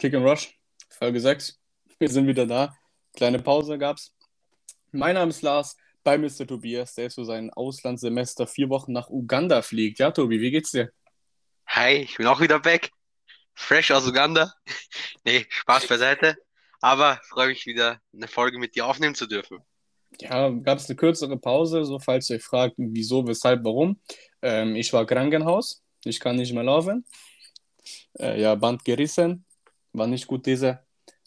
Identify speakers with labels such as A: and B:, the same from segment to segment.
A: Kick and Rush, Folge 6. Wir sind wieder da. Kleine Pause gab's. Mein Name ist Lars, bei Mr. Tobias, der für sein Auslandssemester vier Wochen nach Uganda fliegt. Ja, Tobi, wie geht's dir?
B: Hi, ich bin auch wieder back. Fresh aus Uganda. Nee, Spaß beiseite. Aber freue mich wieder, eine Folge mit dir aufnehmen zu dürfen.
A: Ja, gab es eine kürzere Pause, so falls ihr euch fragt, wieso, weshalb, warum. Ähm, ich war Krankenhaus, ich kann nicht mehr laufen. Äh, ja, Band gerissen, war nicht gut diese,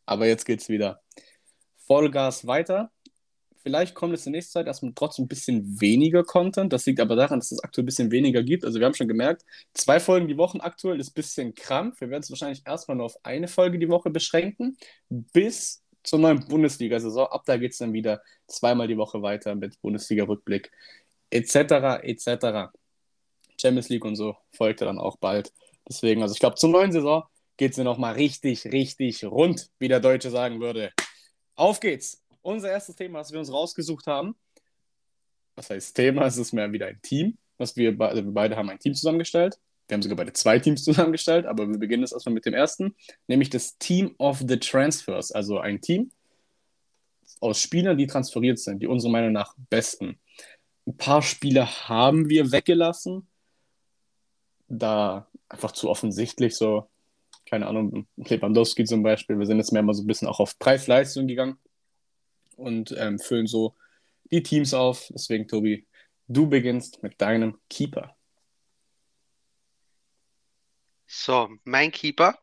A: aber jetzt geht's wieder. Vollgas weiter. Vielleicht kommt es in nächster Zeit erstmal trotzdem ein bisschen weniger Content. Das liegt aber daran, dass es aktuell ein bisschen weniger gibt. Also wir haben schon gemerkt, zwei Folgen die Woche aktuell ist ein bisschen krank. Wir werden es wahrscheinlich erstmal nur auf eine Folge die Woche beschränken, bis zur neuen Bundesliga-Saison. Ab da geht es dann wieder zweimal die Woche weiter mit Bundesliga-Rückblick etc. etc. Champions League und so folgte dann auch bald. Deswegen, also ich glaube, zur neuen Saison geht es nochmal richtig, richtig rund, wie der Deutsche sagen würde. Auf geht's! Unser erstes Thema, was wir uns rausgesucht haben, was heißt Thema? Es ist mehr wieder ein Team, was wir, be also wir beide haben ein Team zusammengestellt. Wir haben sogar beide zwei Teams zusammengestellt, aber wir beginnen jetzt erstmal mit dem ersten, nämlich das Team of the Transfers, also ein Team aus Spielern, die transferiert sind, die unserer Meinung nach besten. Ein paar Spieler haben wir weggelassen, da einfach zu offensichtlich so, keine Ahnung, Lewandowski zum Beispiel, wir sind jetzt mehr mal so ein bisschen auch auf Preis-Leistung gegangen und ähm, füllen so die Teams auf. Deswegen, Tobi, du beginnst mit deinem Keeper.
B: So, mein Keeper.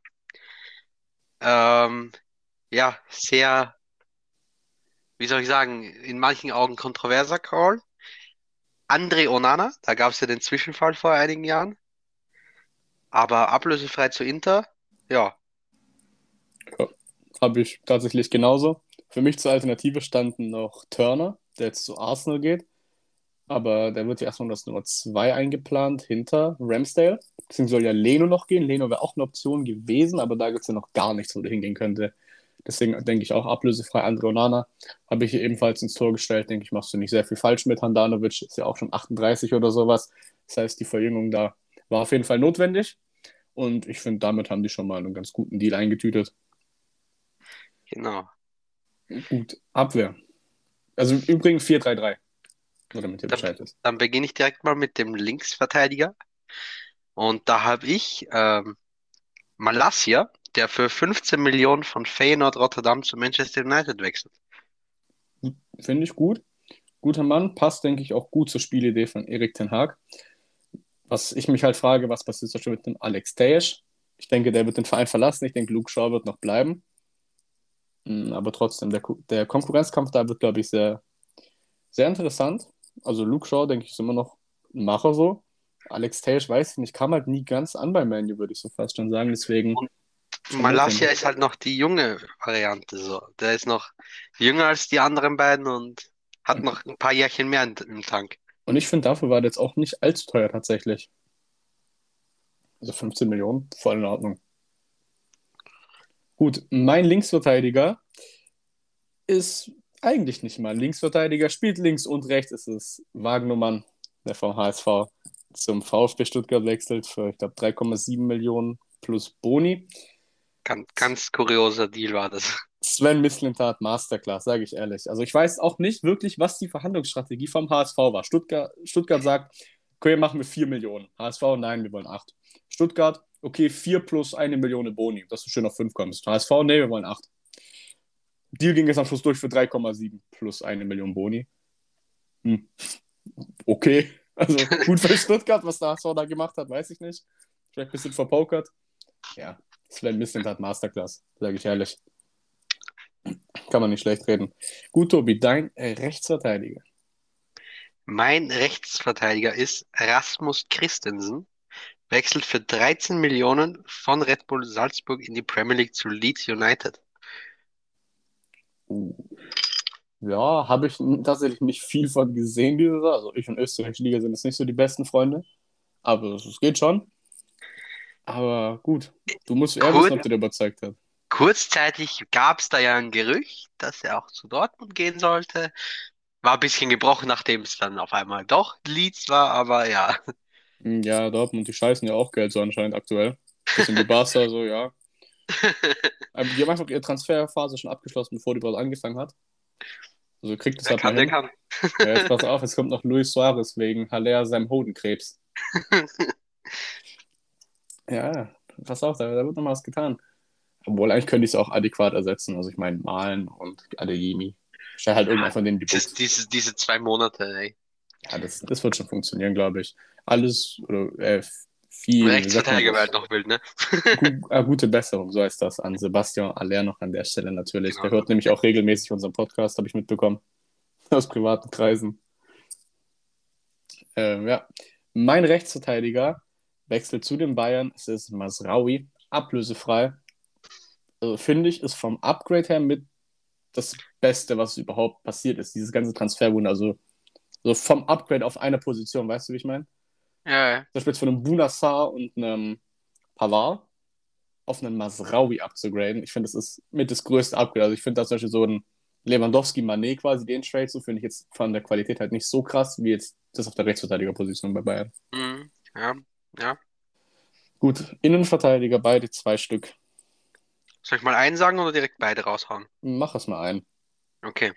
B: Ähm, ja, sehr, wie soll ich sagen, in manchen Augen kontroverser Call. André Onana, da gab es ja den Zwischenfall vor einigen Jahren. Aber ablösefrei zu Inter, ja.
A: ja Habe ich tatsächlich genauso. Für mich zur Alternative standen noch Turner, der jetzt zu Arsenal geht. Aber der wird ja erstmal das Nummer 2 eingeplant hinter Ramsdale. Deswegen soll ja Leno noch gehen. Leno wäre auch eine Option gewesen, aber da gibt es ja noch gar nichts, wo der hingehen könnte. Deswegen denke ich auch ablösefrei. Andre Onana habe ich hier ebenfalls ins Tor gestellt. Denke ich, machst du nicht sehr viel falsch mit. Handanovic ist ja auch schon 38 oder sowas. Das heißt, die Verjüngung da war auf jeden Fall notwendig. Und ich finde, damit haben die schon mal einen ganz guten Deal eingetütet.
B: Genau.
A: Gut, Abwehr. Also übrigens 4-3-3. Nur damit ihr
B: Dann,
A: Bescheid wisst.
B: dann beginne ich direkt mal mit dem Linksverteidiger. Und da habe ich ähm, Malasia, der für 15 Millionen von Feyenoord Rotterdam zu Manchester United wechselt.
A: Finde ich gut. Guter Mann, passt, denke ich, auch gut zur Spielidee von Erik Ten Haag. Was ich mich halt frage, was passiert zum Beispiel mit dem Alex Tejes? Ich denke, der wird den Verein verlassen. Ich denke, Luke Shaw wird noch bleiben. Mm, Aber trotzdem, der, der Konkurrenzkampf da wird, glaube ich, sehr, sehr interessant. Also Luke Shaw, denke ich, ist immer noch ein Macher so. Alex Tejes, weiß ich nicht, kam halt nie ganz an bei Manu, würde ich so fast schon sagen. Deswegen
B: Malasia ist halt noch die junge Variante. So. Der ist noch jünger als die anderen beiden und hat noch ein paar Jährchen mehr im Tank.
A: Und ich finde, dafür war der jetzt auch nicht allzu teuer tatsächlich. Also 15 Millionen, voll in Ordnung. Gut, mein Linksverteidiger ist eigentlich nicht mal Linksverteidiger, spielt links und rechts. Es ist Wagnumann, der vom HSV zum VfB Stuttgart wechselt für, ich glaube, 3,7 Millionen plus Boni.
B: Ganz, ganz kurioser Deal war das.
A: Sven Mislintat Masterclass, sage ich ehrlich. Also ich weiß auch nicht wirklich, was die Verhandlungsstrategie vom HSV war. Stuttgart, Stuttgart sagt, okay, machen wir 4 Millionen. HSV, nein, wir wollen 8. Stuttgart, okay, 4 plus eine Million Boni, dass du schön auf 5 kommst. HSV, nee, wir wollen 8. Deal ging jetzt am Schluss durch für 3,7 plus eine Million Boni. Hm. Okay, also gut für Stuttgart, was der HSV da gemacht hat, weiß ich nicht. Vielleicht ein bisschen verpokert. Ja, Sven Mislintat Masterclass, sage ich ehrlich. Kann man nicht schlecht reden. Gut, Tobi, dein Rechtsverteidiger.
B: Mein Rechtsverteidiger ist Rasmus Christensen, wechselt für 13 Millionen von Red Bull Salzburg in die Premier League zu Leeds United.
A: Uh. Ja, habe ich tatsächlich nicht viel von gesehen dieses Jahr. Also ich und österreichische Liga sind jetzt nicht so die besten Freunde. Aber es geht schon. Aber gut, du musst eher
B: Gut.
A: wissen, ob der überzeugt hat.
B: Kurzzeitig gab es da ja ein Gerücht, dass er auch zu Dortmund gehen sollte. War ein bisschen gebrochen, nachdem es dann auf einmal doch Leeds war, aber ja.
A: Hm, Ja, Dortmund, die scheißen ja auch Geld so anscheinend aktuell. Bisschen wie Barca, so, ja. Aber die haben einfach ihre Transferphase schon abgeschlossen, bevor die überhaupt angefangen hat. Also kriegt das
B: Der
A: halt
B: kann,
A: mal
B: der
A: hin.
B: kann.
A: Ja, jetzt pass auf, jetzt kommt noch Luis Suarez wegen Haller seinem Hodenkrebs. Ja, pass auf, da, da wird noch mal was getan. Obwohl, eigentlich könnte ich es auch adäquat ersetzen. Also ich meine, Malen und Adeyemi. Stell halt irgendwann von denen die Books.
B: diese, diese zwei Monate, ey.
A: Ja, das, das wird schon funktionieren, glaube ich. Alles, oder äh, viel,
B: Rechtsverteidiger wäre halt noch wild, ne?
A: Gu äh, gute Besserung, so heißt das. An Sebastian Aller noch an der Stelle natürlich. Der
B: Genau.
A: hört nämlich auch regelmäßig unseren Podcast, habe ich mitbekommen. Aus privaten Kreisen. Ähm, ja. Mein Rechtsverteidiger wechselt zu den Bayern. Es ist Masraoui, ablösefrei. Also, finde ich, ist vom Upgrade her mit das Beste, was überhaupt passiert ist. Dieses ganze Transferwunder. Also so vom Upgrade auf eine Position, weißt du, wie ich meine?
B: Ja, ja.
A: Zum Beispiel jetzt von einem Bunassar und einem Pavard auf einen Masraoui abzugraden. Ich finde, das ist mit das größte Upgrade. Also ich finde, dass zum Beispiel so ein Lewandowski-Mané quasi den Trade, so finde ich jetzt von der Qualität halt nicht so krass, wie jetzt das auf der Rechtsverteidigerposition bei Bayern.
B: Mhm. Ja, ja.
A: Gut, Innenverteidiger, beide zwei Stück.
B: Soll ich mal einen sagen oder direkt beide raushauen?
A: Mach es mal ein.
B: Okay.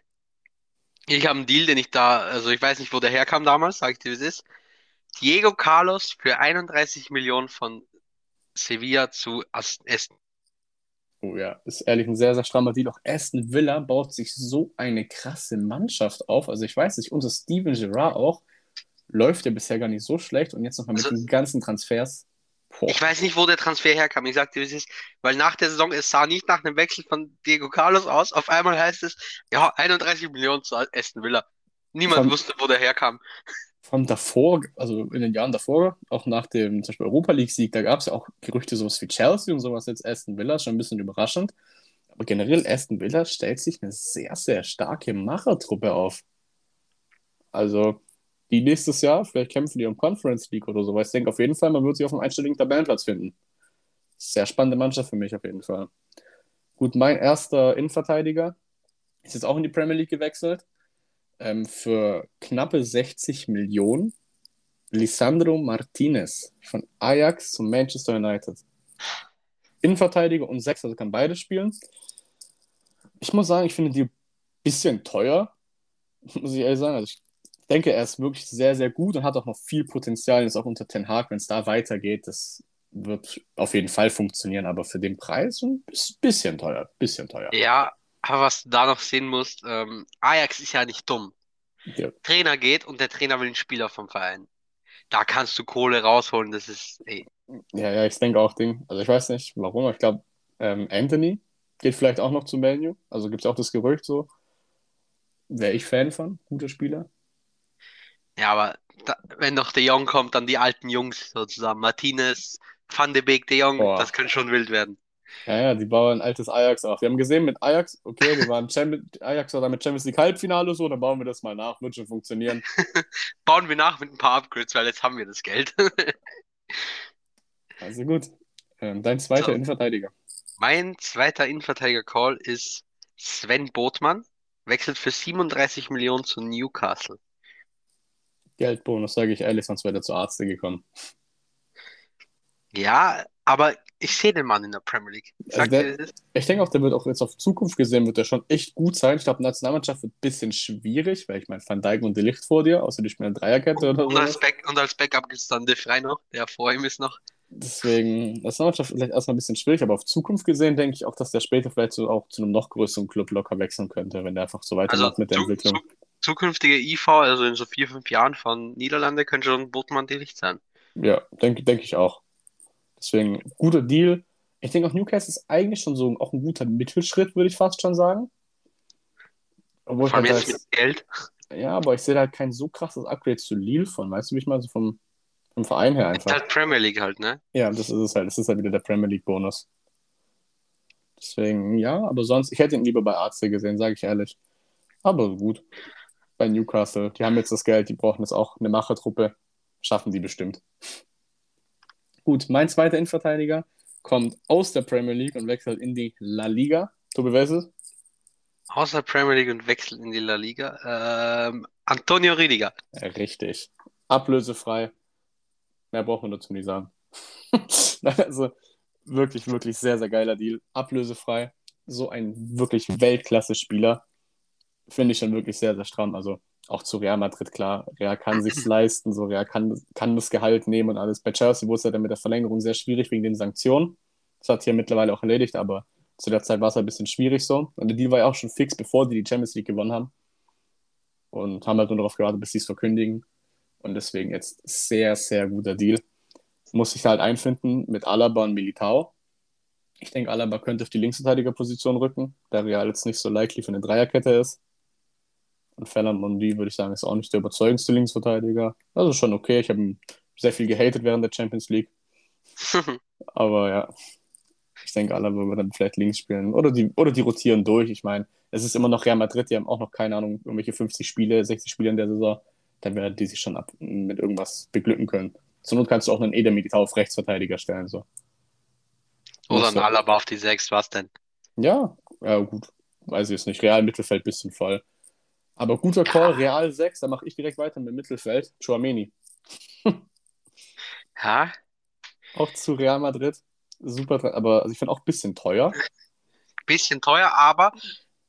B: Ich habe einen Deal, den ich da, also ich weiß nicht, wo der herkam damals, sag ich dir, wie es ist. Diego Carlos für 31 Millionen von Sevilla zu As- Aston.
A: Oh ja, ist ehrlich ein sehr, sehr strammer Deal. Auch Aston Villa baut sich so eine krasse Mannschaft auf. Also ich weiß nicht, unser Steven Gerrard auch läuft ja bisher gar nicht so schlecht und jetzt nochmal mit
B: Also-
A: den ganzen Transfers. Boah.
B: Ich weiß nicht, wo der Transfer herkam. Ich sag dir, wie es ist, weil nach der Saison, es sah nicht nach einem Wechsel von Diego Carlos aus. Auf einmal heißt es, ja, 31 Millionen zu Aston Villa. Niemand
A: Von-
B: wusste, wo der herkam.
A: Von davor, also in den Jahren davor, auch nach dem zum Beispiel Europa League-Sieg, da gab es ja auch Gerüchte, sowas wie Chelsea und sowas jetzt Aston Villa, schon ein bisschen überraschend. Aber generell, Aston Villa stellt sich eine sehr, sehr starke Machertruppe auf. Also, die nächstes Jahr, vielleicht kämpfen die um Conference League oder so, weil ich denke auf jeden Fall, man wird sie auf einem einstelligen Tabellenplatz finden. Sehr spannende Mannschaft für mich auf jeden Fall. Gut, mein erster Innenverteidiger ist jetzt auch in die Premier League gewechselt ähm, für knappe 60 Millionen Lisandro Martinez von Ajax zu Manchester United. Innenverteidiger und Sechs, also kann beide spielen. Ich muss sagen, ich finde die ein bisschen teuer, muss ich ehrlich sagen. Also ich denke, er ist wirklich sehr, sehr gut und hat auch noch viel Potenzial, jetzt auch unter Ten Hag, wenn es da weitergeht. Das wird auf jeden Fall funktionieren, aber für den Preis ein bisschen teuer, bisschen teuer.
B: Ja, aber was du da noch sehen musst, ähm, Ajax ist ja nicht dumm.
A: Ja.
B: Trainer geht und der Trainer will einen Spieler vom Verein. Da kannst du Kohle rausholen, das ist, ey,
A: Ja, ja, ich denke auch Ding. Also ich weiß nicht warum, aber ich glaube, ähm, Anthony geht vielleicht auch noch zu Manu. Also gibt es auch das Gerücht so. Wäre ich Fan von, guter Spieler.
B: Ja, aber da, wenn noch De Jong kommt, dann die alten Jungs sozusagen. Martinez, Van de Beek, De Jong,
A: Boah.
B: das könnte schon wild werden.
A: Ja, ja, die bauen ein altes Ajax auf. Wir haben gesehen mit Ajax, okay, wir waren Champions, Ajax war da mit Champions League Halbfinale so, dann bauen wir das mal nach, wird schon funktionieren.
B: Bauen wir nach mit ein paar Upgrades, weil jetzt haben wir das Geld.
A: Also gut. Ähm, dein zweiter
B: So.
A: Innenverteidiger.
B: Mein zweiter Innenverteidiger-Call ist Sven Botmann, wechselt für 37 Millionen zu Newcastle.
A: Geldbonus, sage ich ehrlich, sonst wäre der zu Arzt gekommen.
B: Ja, aber ich sehe den Mann in der Premier League. Ich
A: Also der-
B: dir,
A: Ich denke auch, der wird auch jetzt auf Zukunft gesehen, wird der schon echt gut sein. Ich glaube, Nationalmannschaft wird ein bisschen schwierig, weil ich meine, Van Dijk und De Licht vor dir, außer die spielen Dreierkette oder
B: und, als
A: so.
B: Back, und als Backup gibt es dann De Vrij noch, der vor ihm ist noch.
A: Deswegen, Nationalmannschaft vielleicht erstmal ein bisschen schwierig, aber auf Zukunft gesehen denke ich auch, dass der später vielleicht so auch zu einem noch größeren Club locker wechseln könnte, wenn der einfach so weitermacht
B: Also
A: mit der
B: zu,
A: Entwicklung.
B: zu, zukünftige IV, also in so vier, fünf Jahren von Niederlande, könnte schon Botmann De Licht sein.
A: Ja, denke denk ich auch. Deswegen, guter Deal. Ich denke auch, Newcastle ist eigentlich schon so auch ein guter Mittelschritt, würde ich fast schon sagen. Obwohl ich
B: Vor allem
A: halt
B: jetzt mit Geld.
A: Ja, aber ich sehe da halt kein so krasses Upgrade zu Lille von, weißt du, wie ich mal so vom, vom Verein her
B: Ist
A: einfach.
B: halt Premier League halt, ne?
A: Ja, das ist es halt. Das ist halt wieder der Premier League Bonus. Deswegen, ja, aber sonst, ich hätte ihn lieber bei Arze gesehen, sage ich ehrlich. Aber gut. Bei Newcastle, die haben jetzt das Geld, die brauchen jetzt auch eine Machertruppe. Schaffen die bestimmt. Gut, mein zweiter Innenverteidiger kommt aus der Premier League und wechselt in die La Liga. Tobi, wer ist es?
B: Außer Premier League und wechselt in die La Liga. Ähm, Antonio Rüdiger.
A: Ja, richtig. Ablösefrei. Mehr braucht man dazu nicht sagen. also, wirklich, wirklich sehr, sehr geiler Deal. Ablösefrei. So ein wirklich Weltklasse-Spieler. Finde ich schon wirklich sehr, sehr stramm. Also auch zu Real Madrid, klar. Real kann sich's leisten, so Real kann, kann das Gehalt nehmen und alles. Bei Chelsea wurde es ja dann mit der Verlängerung sehr schwierig wegen den Sanktionen. Das hat hier mittlerweile auch erledigt, aber zu der Zeit war es ein bisschen schwierig so. Und der Deal war ja auch schon fix, bevor die die Champions League gewonnen haben. Und haben halt nur darauf gewartet, bis sie es verkündigen. Und deswegen jetzt sehr, sehr guter Deal. Muss sich halt einfinden mit Alaba und Militao. Ich denke, Alaba könnte auf die Linksverteidigerposition rücken, da Real jetzt nicht so likely für eine Dreierkette ist. Und Ferland Mondi, würde ich sagen, ist auch nicht der überzeugendste Linksverteidiger. Also schon okay. Ich habe ihn sehr viel gehatet während der Champions League. Aber ja, ich denke, alle würden dann vielleicht links spielen. Oder die, oder die rotieren durch. Ich meine, es ist immer noch Real Madrid, die haben auch noch, keine Ahnung, irgendwelche 50 Spiele, 60 Spiele in der Saison. Dann werden die sich schon ab, mit irgendwas beglücken können. Zur Not kannst du auch einen Eder Militao auf Rechtsverteidiger stellen. So.
B: Oder ein Alaba auf die 6, was denn?
A: Ja, ja, gut. Weiß ich jetzt nicht. Real Mittelfeld bisschen voll. Aber guter Call, Real 6, da mache ich direkt weiter mit Mittelfeld. Chouameni.
B: ja.
A: Auch zu Real Madrid. Super, aber also ich finde auch ein bisschen teuer.
B: Bisschen teuer, aber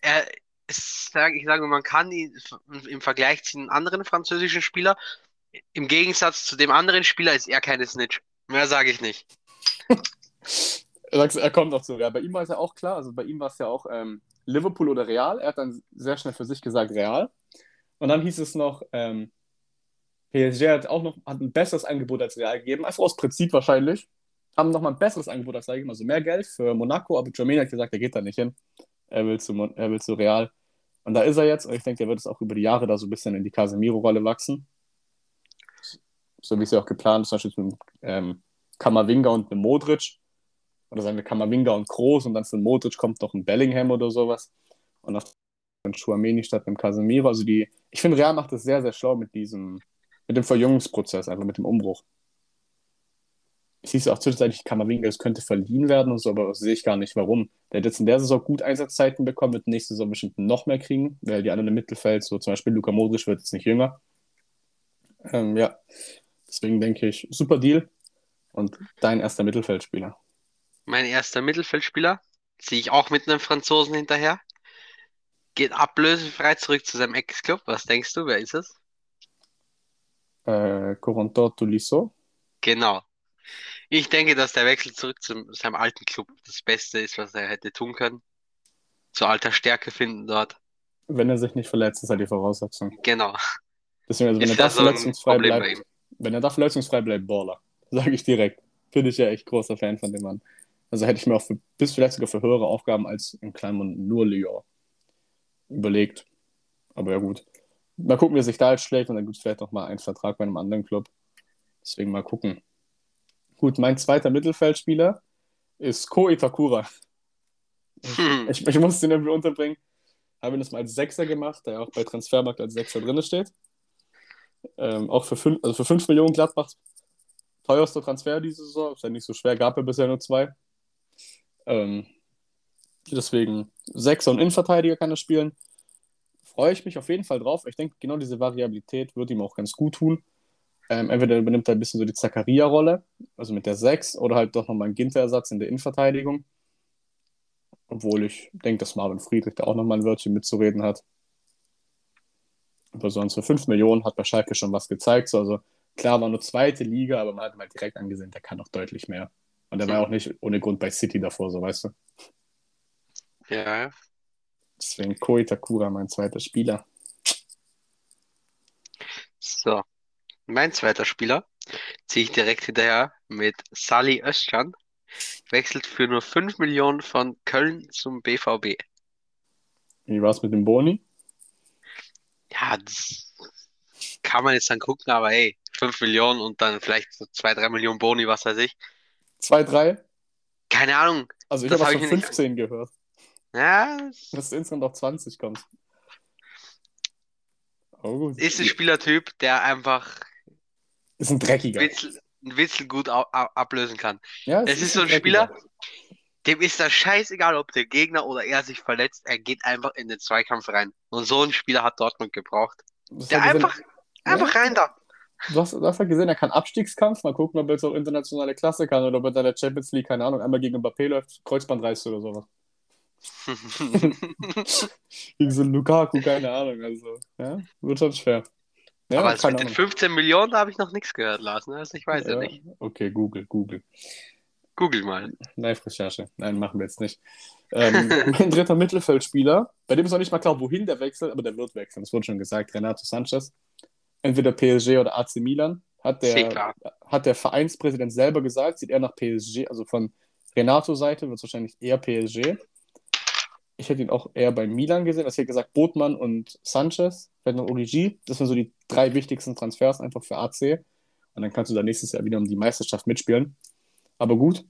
B: er ist, ich sage, man kann ihn im Vergleich zu den anderen französischen Spieler, im Gegensatz zu dem anderen Spieler ist er keine Snitch. Mehr sage ich nicht.
A: er kommt noch zu Real. Bei ihm war es ja auch klar, also bei ihm war es ja auch ähm, Liverpool oder Real. Er hat dann sehr schnell für sich gesagt Real. Und dann hieß es noch, ähm, PSG hat auch noch hat ein besseres Angebot als Real gegeben, einfach aus Prinzip wahrscheinlich. Haben nochmal ein besseres Angebot als Real gegeben, also mehr Geld für Monaco, aber Jermaine hat gesagt, er geht da nicht hin. Er will zu, er will zu Real. Und da ist er jetzt und ich denke, er wird es auch über die Jahre da so ein bisschen in die Casemiro-Rolle wachsen. So wie es ja auch geplant ist, zum Beispiel mit ähm, Kamavinga und einem Modric oder sagen wir Kamavinga und Groß und dann für Modric kommt noch ein Bellingham oder sowas und auf Schuameni statt einem Casemiro. Also die, ich finde, Real macht das sehr, sehr schlau mit diesem, mit dem Verjüngungsprozess, einfach mit dem Umbruch. Ich sehe auch zwischenzeitlich, Kamavinga, es könnte verliehen werden und so, aber das sehe ich gar nicht, warum. Der hat jetzt in der Saison gut Einsatzzeiten bekommen, wird nächste Saison bestimmt noch mehr kriegen, weil die anderen im Mittelfeld, so zum Beispiel Luka Modric wird jetzt nicht jünger. Ähm, ja, deswegen denke ich, super Deal und dein erster Mittelfeldspieler
B: mein erster Mittelfeldspieler. Ziehe ich auch mit einem Franzosen hinterher. Geht ablösefrei zurück zu seinem Ex-Club. Was denkst du, wer ist es?
A: Äh, Corentin Tolisso.
B: Genau. Ich denke, dass der Wechsel zurück zu seinem alten Club das Beste ist, was er hätte tun können. Zu alter Stärke finden dort.
A: Wenn er sich nicht verletzt, ist halt die Voraussetzung.
B: Genau.
A: Deswegen, also wenn er da so verletzungsfrei bleibt, wenn er da verletzungsfrei bleibt, Baller. Sage ich direkt. Bin ich ja echt großer Fan von dem Mann. Also hätte ich mir auch für, bis vielleicht sogar für höhere Aufgaben als in Kleinmund nur Lyon überlegt. Aber ja gut. Mal gucken, wie er sich da jetzt schlägt und dann gibt es vielleicht noch mal einen Vertrag bei einem anderen Club. Deswegen mal gucken. Gut, mein zweiter Mittelfeldspieler ist Ko Itakura. Hm. Ich, ich muss den irgendwie unterbringen. Habe ihn das mal als Sechser gemacht, der auch bei Transfermarkt als Sechser drin steht. Ähm, auch für 5 also für 5 Millionen Gladbach teuerster Transfer diese Saison. Ist ja nicht so schwer, gab er bisher nur zwei. Ähm, deswegen Sechser und Innenverteidiger kann er spielen. Freue ich mich auf jeden Fall drauf. Ich denke, genau diese Variabilität wird ihm auch ganz gut tun. Ähm, entweder übernimmt er ein bisschen so die Zakaria-Rolle, also mit der 6, oder halt doch nochmal einen Ginter-Ersatz in der Innenverteidigung. Obwohl ich denke, dass Marvin Friedrich da auch nochmal ein Wörtchen mitzureden hat. Aber sonst für 5 Millionen hat bei Schalke schon was gezeigt. So, also klar, war nur zweite Liga, aber man hat mal direkt angesehen, der kann noch deutlich mehr. Und der war auch nicht ohne Grund bei City davor, so weißt du.
B: Ja.
A: Deswegen Koi Takura, mein zweiter Spieler.
B: So, mein zweiter Spieler ziehe ich direkt hinterher mit Sali Özcan. Wechselt für nur 5 Millionen von Köln zum BVB.
A: Wie war es mit dem Boni?
B: Ja, das kann man jetzt dann gucken, aber hey, 5 Millionen und dann vielleicht so 2, 3 Millionen Boni, was weiß ich.
A: Zwei, drei?
B: Keine Ahnung.
A: Also ich habe hab von 15 nicht... gehört.
B: Ja.
A: Dass du insgesamt auf 20 kommst.
B: Oh. Ist ein Spielertyp, der einfach.
A: Ist ein dreckiger.
B: Witzel, ein Witzel gut ablösen kann. Ja, es, es ist, ist, so ein, ein Spieler, dem ist das scheißegal, ob der Gegner oder er sich verletzt. Er geht einfach in den Zweikampf rein. Und so ein Spieler hat Dortmund gebraucht. Das der einfach, einfach ja. rein da.
A: Du hast, du hast halt gesehen, er kann Abstiegskampf. Mal gucken, ob er jetzt auch internationale Klasse kann oder ob er da der Champions League, keine Ahnung, einmal gegen Mbappé läuft, Kreuzband reißt oder sowas. gegen so Lukaku, keine Ahnung. Also, ja, wird schon schwer. Ja,
B: Aber als
A: keine
B: mit den
A: Ahnung.
B: 15 Millionen, da habe ich noch nichts gehört, Lars. Ne? Also ich weiß ja,
A: Ja,
B: nicht.
A: okay, Google, Google.
B: Google mal.
A: Live-Recherche. Nein, machen wir jetzt nicht. Ähm, mein dritter Mittelfeldspieler, bei dem ist noch nicht mal klar, wohin der wechselt, aber der wird wechseln. Das wurde schon gesagt. Renato Sanchez. Entweder PSG oder AC Milan. Hat der,
B: klar.
A: hat der Vereinspräsident selber gesagt, sieht er nach PSG, also von Renato-Seite wird es wahrscheinlich eher PSG. Ich hätte ihn auch eher bei Milan gesehen. Ich hätte gesagt, Botmann und Sanchez, vielleicht noch Origi. Das sind so die drei wichtigsten Transfers einfach für AC. Und dann kannst du da nächstes Jahr wieder um die Meisterschaft mitspielen. Aber gut,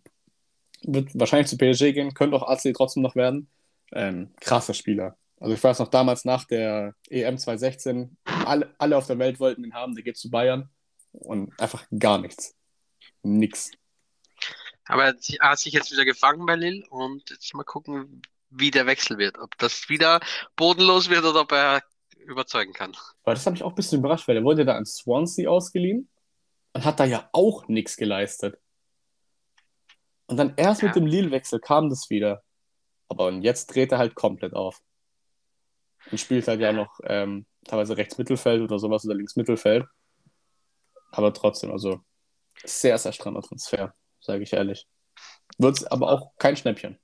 A: wird wahrscheinlich zu PSG gehen, könnte auch AC trotzdem noch werden. Ähm, krasser Spieler. Also ich weiß noch damals nach der EM 2016, alle, alle auf der Welt wollten ihn haben, der geht zu Bayern und einfach gar nichts. Nix.
B: Aber er hat sich jetzt wieder gefangen bei Lille und jetzt mal gucken, wie der Wechsel wird. Ob das wieder bodenlos wird oder ob er überzeugen kann.
A: Aber das hat mich auch ein bisschen überrascht, weil er wurde da an Swansea ausgeliehen und hat da ja auch nichts geleistet. Und dann erst
B: Ja.
A: mit dem Lille-Wechsel kam das wieder. Aber und jetzt dreht er halt komplett auf. Und spielt halt ja noch ähm, teilweise rechts Mittelfeld oder sowas oder links Mittelfeld. Aber trotzdem, also sehr, sehr strammer Transfer, sage ich ehrlich. Wird aber auch kein Schnäppchen.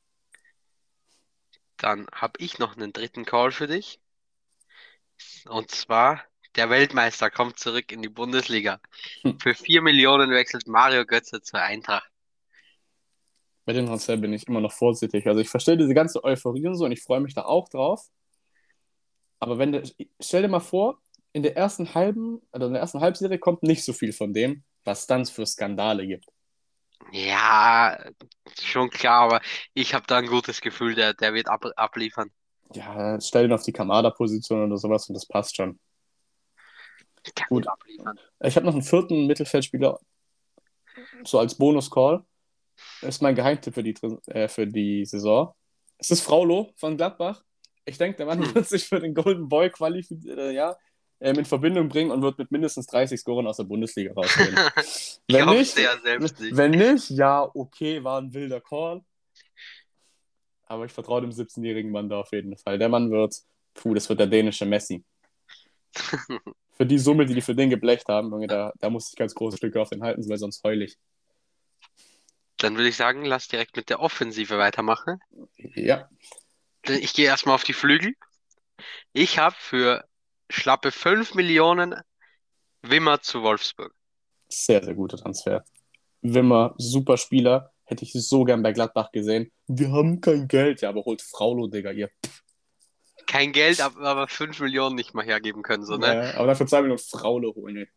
B: Dann habe ich noch einen dritten Call für dich. Und zwar, der Weltmeister kommt zurück in die Bundesliga.
A: Hm.
B: Für 4 Millionen wechselt Mario Götze zur Eintracht.
A: Bei dem Transfer bin ich immer noch vorsichtig. Also ich verstehe diese ganze Euphorie und so und ich freue mich da auch drauf. Aber wenn der, stell dir mal vor, in der ersten halben, also in der ersten Halbserie kommt nicht so viel von dem, was dann für Skandale gibt.
B: Ja, schon klar, aber ich habe da ein gutes Gefühl, der, der wird ab, abliefern.
A: Ja, stell ihn auf die Kamada-Position oder sowas und das passt schon.
B: Der
A: Gut.
B: abliefern.
A: Ich habe noch einen vierten Mittelfeldspieler, so als Bonus-Call. Das ist mein Geheimtipp für die, äh, für die Saison. Es ist Fraulo von Gladbach. Ich denke, der Mann
B: Hm.
A: wird sich für den Golden Boy qualifizieren, ja, ähm, in Verbindung bringen und wird mit mindestens 30 Scoren aus der Bundesliga rausgehen. Wenn nicht, wenn nicht, ja, okay, war ein wilder Call. Aber ich vertraue dem 17-jährigen Mann da auf jeden Fall. Der Mann wird, puh, das wird der dänische Messi. Für die Summe, die die für den geblecht haben, da, da muss ich ganz große Stücke auf den halten, weil sonst heul ich.
B: Dann würde ich sagen, lass direkt mit der Offensive weitermachen.
A: Ja,
B: Ich gehe erstmal auf die Flügel. Ich habe für schlappe 5 Millionen Wimmer zu Wolfsburg.
A: sehr, sehr guter Transfer. Wimmer, super Spieler. Hätte ich so gern bei Gladbach gesehen. Wir haben kein Geld. Ja, aber holt Fraulo, Digga, ihr.
B: Kein Geld, ab- aber 5 Millionen nicht mal hergeben können, so, ne?
A: Ja, aber dafür zwei Millionen Fraulo holen. ey.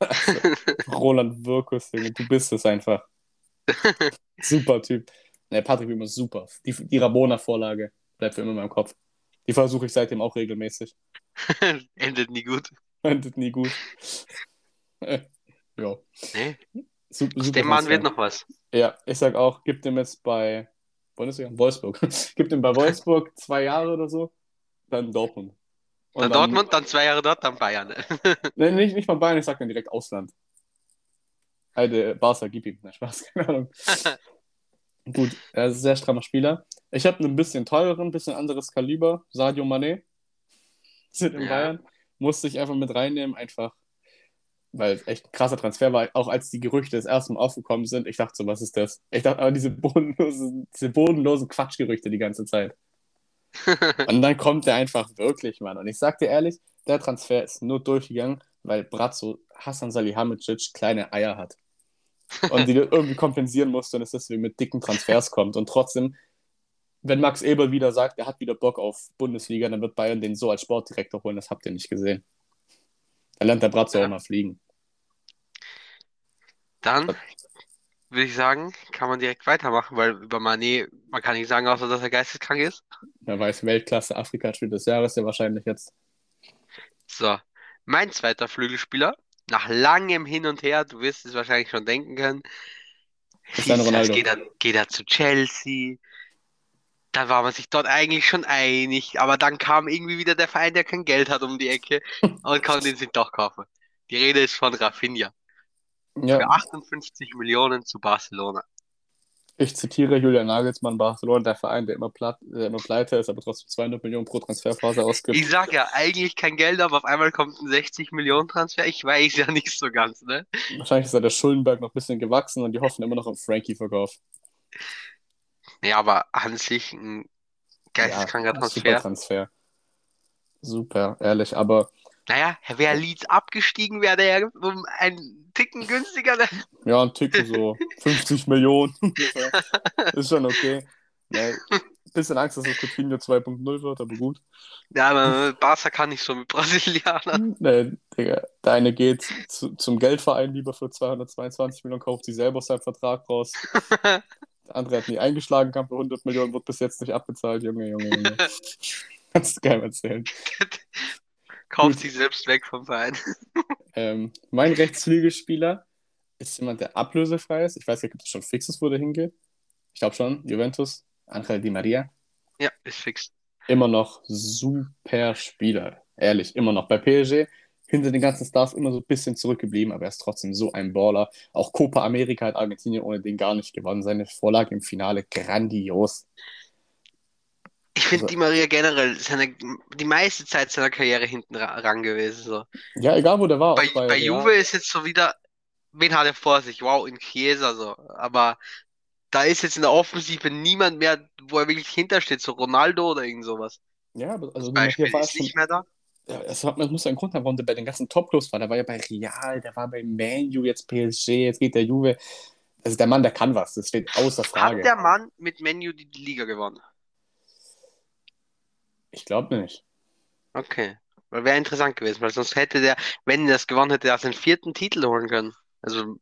A: Roland Wirkus, du bist es einfach. Super Typ. Ne, Patrick Wimmer ist super. Die, die Rabona-Vorlage bleibt für immer in meinem Kopf. Die versuche ich seitdem auch regelmäßig.
B: Endet nie gut.
A: Endet nie gut. ja.
B: Nee,
A: Su-
B: aus dem Mann wird noch was.
A: Ja, ich sag auch, gib dem jetzt bei Bundesliga, Wolfsburg. gib dem bei Wolfsburg zwei Jahre oder so, dann Dortmund. Und
B: Dann Dortmund, dann zwei Jahre dort, dann Bayern.
A: Nee, nicht, nicht mal Bayern, ich sag dann direkt Ausland. Heide, Barca, gib ihm. Na, Spaß, keine Ahnung. Gut, er ist ein sehr strammer Spieler. Ich habe einen bisschen teureren, bisschen anderes Kaliber, Sadio Mané. Sind in
B: Ja.
A: Bayern. Musste ich einfach mit reinnehmen, einfach, weil es echt ein krasser Transfer war. Auch als die Gerüchte das erste Mal aufgekommen sind, ich dachte so, was ist das? Ich dachte aber diese bodenlosen, diese bodenlosen Quatschgerüchte die ganze Zeit. Und dann kommt der einfach wirklich, Mann. Und ich sag dir ehrlich, der Transfer ist nur durchgegangen, weil Brazzo Hassan Salihamidzic kleine Eier hat. Und die irgendwie kompensieren musste und es deswegen mit dicken Transfers kommt. Und trotzdem, wenn Max Eberl wieder sagt, er hat wieder Bock auf Bundesliga, dann wird Bayern den so als Sportdirektor holen. Das habt ihr nicht gesehen. Da lernt der Brazzo
B: Ja.
A: auch mal fliegen.
B: Dann würde ich sagen, kann man direkt weitermachen, weil über Mané, man kann nicht sagen, außer dass er geisteskrank ist.
A: Wer weiß, Weltklasse Afrika-Spiel des Jahres ja wahrscheinlich jetzt.
B: So, mein zweiter Flügelspieler, nach langem Hin und Her, du wirst es wahrscheinlich schon denken können, hieß
A: Ronaldo.
B: geht er, geht er zu Chelsea. Da war man sich dort eigentlich schon einig, aber dann kam irgendwie wieder der Verein, der kein Geld hat, um die Ecke und konnte ihn sich doch kaufen. Die Rede ist von Rafinha. Für
A: Ja,
B: 58 Millionen zu Barcelona.
A: Ich zitiere Julian Nagelsmann, Barcelona, der Verein, der immer, platt, der immer pleite ist, aber trotzdem 200 Millionen pro Transferphase ausgibt.
B: Ich sag ja, eigentlich kein Geld, aber auf einmal kommt ein 60 Millionen Transfer. Ich weiß ja nicht so ganz, ne?
A: Wahrscheinlich ist ja der Schuldenberg noch ein bisschen gewachsen und die hoffen immer noch auf Frankie-Verkauf.
B: Nee, aber an sich ein geisteskranker
A: super
B: Transfer.
A: Transfer. Super, ehrlich, aber
B: Naja, wäre Leeds abgestiegen, wäre der ja um einen Ticken günstiger.
A: Ja, ein Ticken so 50 Millionen. ist schon okay. Nee, bisschen Angst, dass es Coutinho 2.0 wird, aber gut.
B: Ja, aber Barca kann nicht so mit Brasilianern.
A: Nee, Digga, der eine geht zu, zum Geldverein lieber für 222 Millionen, kauft sich selber aus seinem Vertrag raus. Der andere hat nie eingeschlagen, kam für 100 Millionen, wird bis jetzt nicht abbezahlt. Junge, Junge, Junge. Kannst du geil erzählen.
B: Kauft sich selbst weg vom Verein.
A: Ähm, mein Rechtsflügelspieler ist jemand, der ablösefrei ist. Ich weiß nicht, ob das schon fix ist, wo der hingeht. Ich glaube schon, Juventus, Angel Di Maria.
B: Ja, ist fix.
A: Immer noch super Spieler. Ehrlich, immer noch. Bei PSG hinter den ganzen Stars immer so ein bisschen zurückgeblieben, aber er ist trotzdem so ein Baller. Auch Copa America hat Argentinien ohne den gar nicht gewonnen. Seine Vorlage im Finale grandios.
B: Ich finde
A: Also-
B: Di Maria generell seine, die meiste Zeit seiner Karriere hinten ra ran gewesen. So.
A: Ja, egal wo der war.
B: Bei,
A: bei
B: bei. Juve ist jetzt so wieder, wen hat er vor sich? Wow, in Chiesa so. Aber da ist jetzt in der Offensive niemand mehr, wo er wirklich hintersteht, so Ronaldo oder irgend sowas.
A: Ja, also Maria
B: Beispiel
A: war
B: ist nicht mehr da.
A: ja, es hat, man muss einen Grund haben, warum der bei den ganzen Top-Clubs war. Der war ja bei Real, der war bei Man U, jetzt PSG, jetzt geht der Juve. Also der Mann, der kann was, das steht außer Frage.
B: Hat der Mann mit die, die Liga gewonnen?
A: Ich glaube nicht.
B: Okay. Wäre interessant gewesen, weil sonst hätte der, wenn er das gewonnen hätte, er seinen vierten Titel holen können. Also,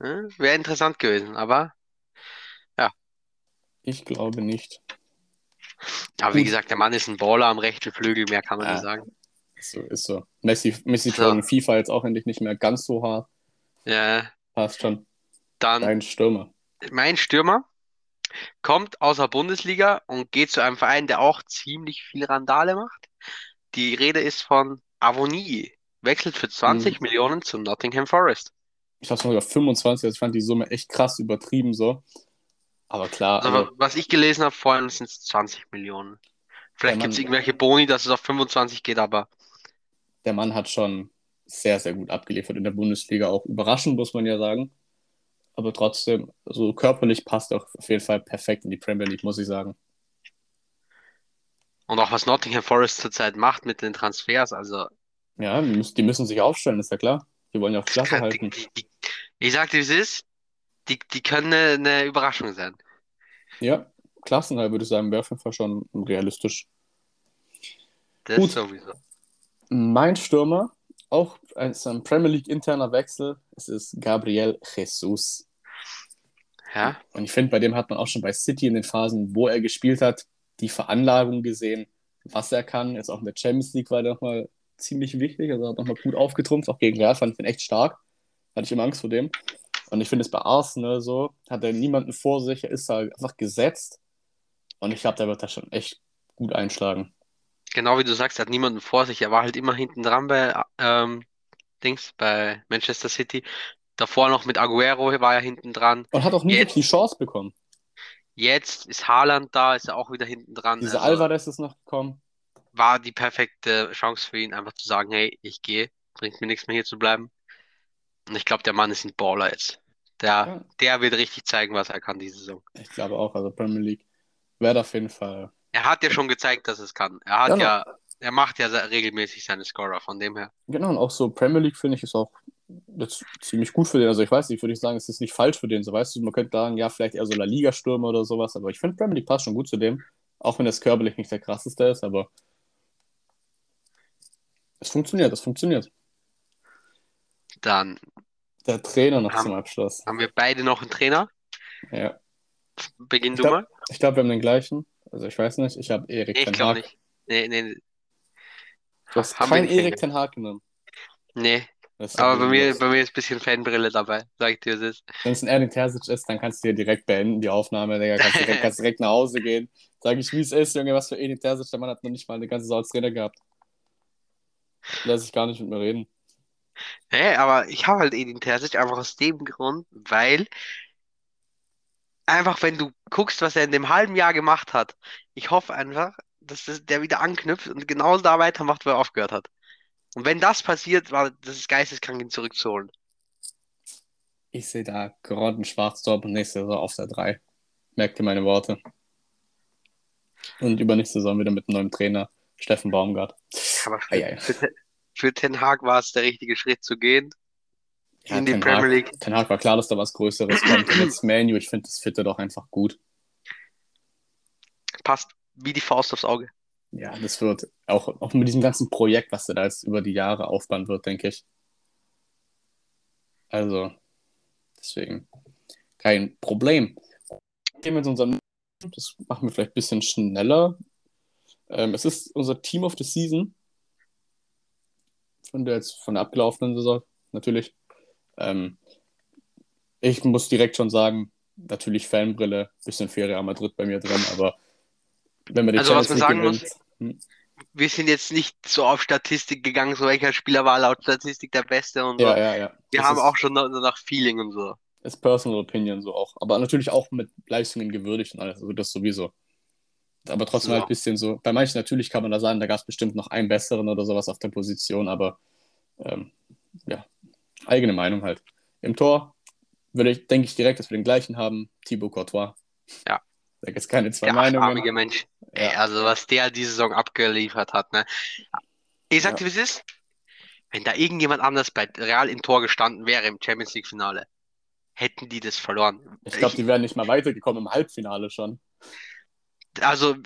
B: ne, wäre interessant gewesen. Aber,
A: Ich glaube nicht.
B: aber wie gesagt, der Mann ist ein Baller am rechten Flügel, mehr kann man
A: Ja.
B: nicht sagen.
A: Ist so, ist so. Messi, Messi
B: So.
A: tragen FIFA jetzt auch endlich nicht mehr ganz so hart.
B: Ja,
A: Passt schon.
B: dann
A: Dein Stürmer.
B: mein Stürmer kommt aus der Bundesliga und geht zu einem Verein, der auch ziemlich viel Randale macht. Die Rede ist von Avoni. Wechselt für 20
A: Mhm.
B: Millionen zum Nottingham Forest.
A: Ich habe es sogar 25, also ich fand die Summe echt krass übertrieben so. Aber klar,
B: Also,
A: also,
B: was ich gelesen habe, vorhin sind es 20 Millionen. Vielleicht gibt es irgendwelche Boni, dass es auf 25 geht, aber
A: der Mann hat schon sehr, sehr gut abgeliefert in der Bundesliga. Auch überraschend, muss man ja sagen. Aber trotzdem, so körperlich passt er auf jeden Fall perfekt in die Premier League, muss ich sagen.
B: und auch was Nottingham Forest zurzeit macht mit den Transfers, also
A: Ja, die müssen, die müssen sich aufstellen, ist ja klar. Die wollen ja auch Klasse halten.
B: die, die, ich sag dir, wie es ist, die, die können eine, eine Überraschung sein.
A: Ja, Klassenhalt würde ich sagen, wäre auf jeden Fall schon realistisch.
B: Das
A: Gut.
B: sowieso.
A: Mein Stürmer, auch ein, ein Premier League interner Wechsel, es ist Gabriel Jesus.
B: Ja,
A: Und ich finde, bei dem hat man auch schon bei City in den Phasen, wo er gespielt hat, die Veranlagung gesehen, was er kann. Jetzt auch in der Champions League war er nochmal ziemlich wichtig, also hat nochmal gut aufgetrumpft, auch gegen Real fand ich ihn echt stark. Hatte ich immer Angst vor dem. Und ich finde es bei Arsenal so, hat er niemanden vor sich, er ist da einfach gesetzt. Und ich glaube, der wird da schon echt gut einschlagen.
B: Genau wie du sagst, er hat niemanden vor sich. Er war halt immer hinten dran bei ähm, Dings, bei Manchester City. Davor noch mit Aguero war er hinten dran.
A: Und hat auch nie
B: Jetzt-
A: die Chance bekommen.
B: Jetzt ist Haaland da, ist er auch wieder hinten dran.
A: Dieser
B: Also
A: Alvarez ist noch gekommen.
B: war die perfekte Chance für ihn, einfach zu sagen, hey, ich gehe, bringt mir nichts mehr hier zu bleiben. Und ich glaube, der Mann ist ein Baller jetzt. Der,
A: Ja.
B: der wird richtig zeigen, was er kann diese Saison.
A: Ich glaube auch, also Premier League wäre auf jeden Fall.
B: Er hat ja schon gezeigt, dass es kann. Er hat
A: Genau.
B: ja, er macht ja regelmäßig seine Scorer, von dem her.
A: Genau, und auch so Premier League finde ich ist auch ziemlich gut für den. Also ich weiß nicht, würde ich sagen, es ist nicht falsch für den. So weißt du, man könnte sagen, ja, vielleicht eher so La Liga-Stürmer oder sowas, aber ich finde Premier League passt schon gut zu dem. Auch wenn das körperlich nicht der krasseste ist, aber es funktioniert, es funktioniert.
B: Dann
A: Der Trainer noch
B: Haben-
A: zum Abschluss.
B: haben wir beide noch einen Trainer.
A: Ja.
B: Beginn
A: Ich
B: du
A: glaub-
B: mal.
A: Ich glaube, wir haben den gleichen. Also ich weiß nicht, ich habe Erik
B: Nee, ich
A: Ten
B: glaube
A: Hag.
B: nicht. Nee, nee,
A: Du hast
B: Haben
A: keinen
B: nicht
A: Erik. Ten Hag genommen.
B: nee. Aber bei mir, bei mir ist ein bisschen Fanbrille dabei, sag ich dir, es ist.
A: Wenn es ein Erling Terzic ist, dann kannst du dir direkt beenden, die Aufnahme, Digga. Kannst direkt, kannst direkt nach Hause gehen. Sag ich, wie es ist, Junge, was für Erling Terzic, der Mann hat noch nicht mal eine ganze Saison als Trainer gehabt. Lass ich gar nicht mit mir reden.
B: Hä, aber ich habe halt Edin Terzic einfach aus dem Grund, weil einfach, wenn du guckst, was er in dem halben Jahr gemacht hat, ich hoffe einfach, dass das, der wieder anknüpft und genau da weitermacht, wo er aufgehört hat. Und wenn das passiert, war das ist geisteskrank, ihn zurückzuholen.
A: Ich sehe da Grotten Schwarzdorp und nächste Saison auf der 3. Merkt ihr meine Worte. Und übernächste Saison wieder mit einem neuen Trainer, Steffen Baumgart.
B: Aber für, für, für Ten Hag war es der richtige Schritt zu gehen
A: Ja,
B: in die Premier
A: Hag,
B: League.
A: Ten Hag war klar, dass da was Größeres kommt. Und jetzt Manu, ich finde das Fitte doch einfach gut.
B: Passt wie die Faust aufs Auge.
A: Ja, das wird auch, auch mit diesem ganzen Projekt, was er da jetzt über die Jahre aufbauen wird, denke ich. Also, deswegen kein Problem. Gehen wir zu unserem, das machen wir vielleicht ein bisschen schneller. Ähm, es ist unser Team of the Season. Von der jetzt von der abgelaufenen Saison, natürlich. Ähm, ich muss direkt schon sagen, natürlich Fanbrille, bisschen Real Madrid bei mir drin, aber wenn man die
B: Also, was
A: Champions
B: man
A: League
B: sagen
A: gewinnt, hm,
B: Wir sind jetzt nicht so auf Statistik gegangen, so welcher Spieler war laut Statistik der Beste und so.
A: ja, ja, ja.
B: Wir
A: Das
B: haben auch schon nach, nach Feeling und so.
A: ist Personal Opinion so auch. Aber natürlich auch mit Leistungen gewürdigt und alles, also das sowieso. Aber trotzdem
B: So.
A: halt ein bisschen so. Bei manchen natürlich kann man da sagen, da gab es bestimmt noch einen besseren oder sowas auf der Position, aber ähm, ja, eigene Meinung halt. Im Tor würde ich, denke ich direkt, dass wir den gleichen haben. Thibaut Courtois.
B: Ja.
A: Da gibt es keine zwei
B: Der
A: Meinungen.
B: achtarmige Mensch. Ey,
A: Ja.
B: also was der diese Saison abgeliefert hat, ne? Ich sag
A: Ja.
B: dir, wie es ist. Wenn da irgendjemand anders bei Real im Tor gestanden wäre im Champions League Finale, hätten die das verloren.
A: Ich glaube, die wären nicht mal weitergekommen im Halbfinale schon.
B: also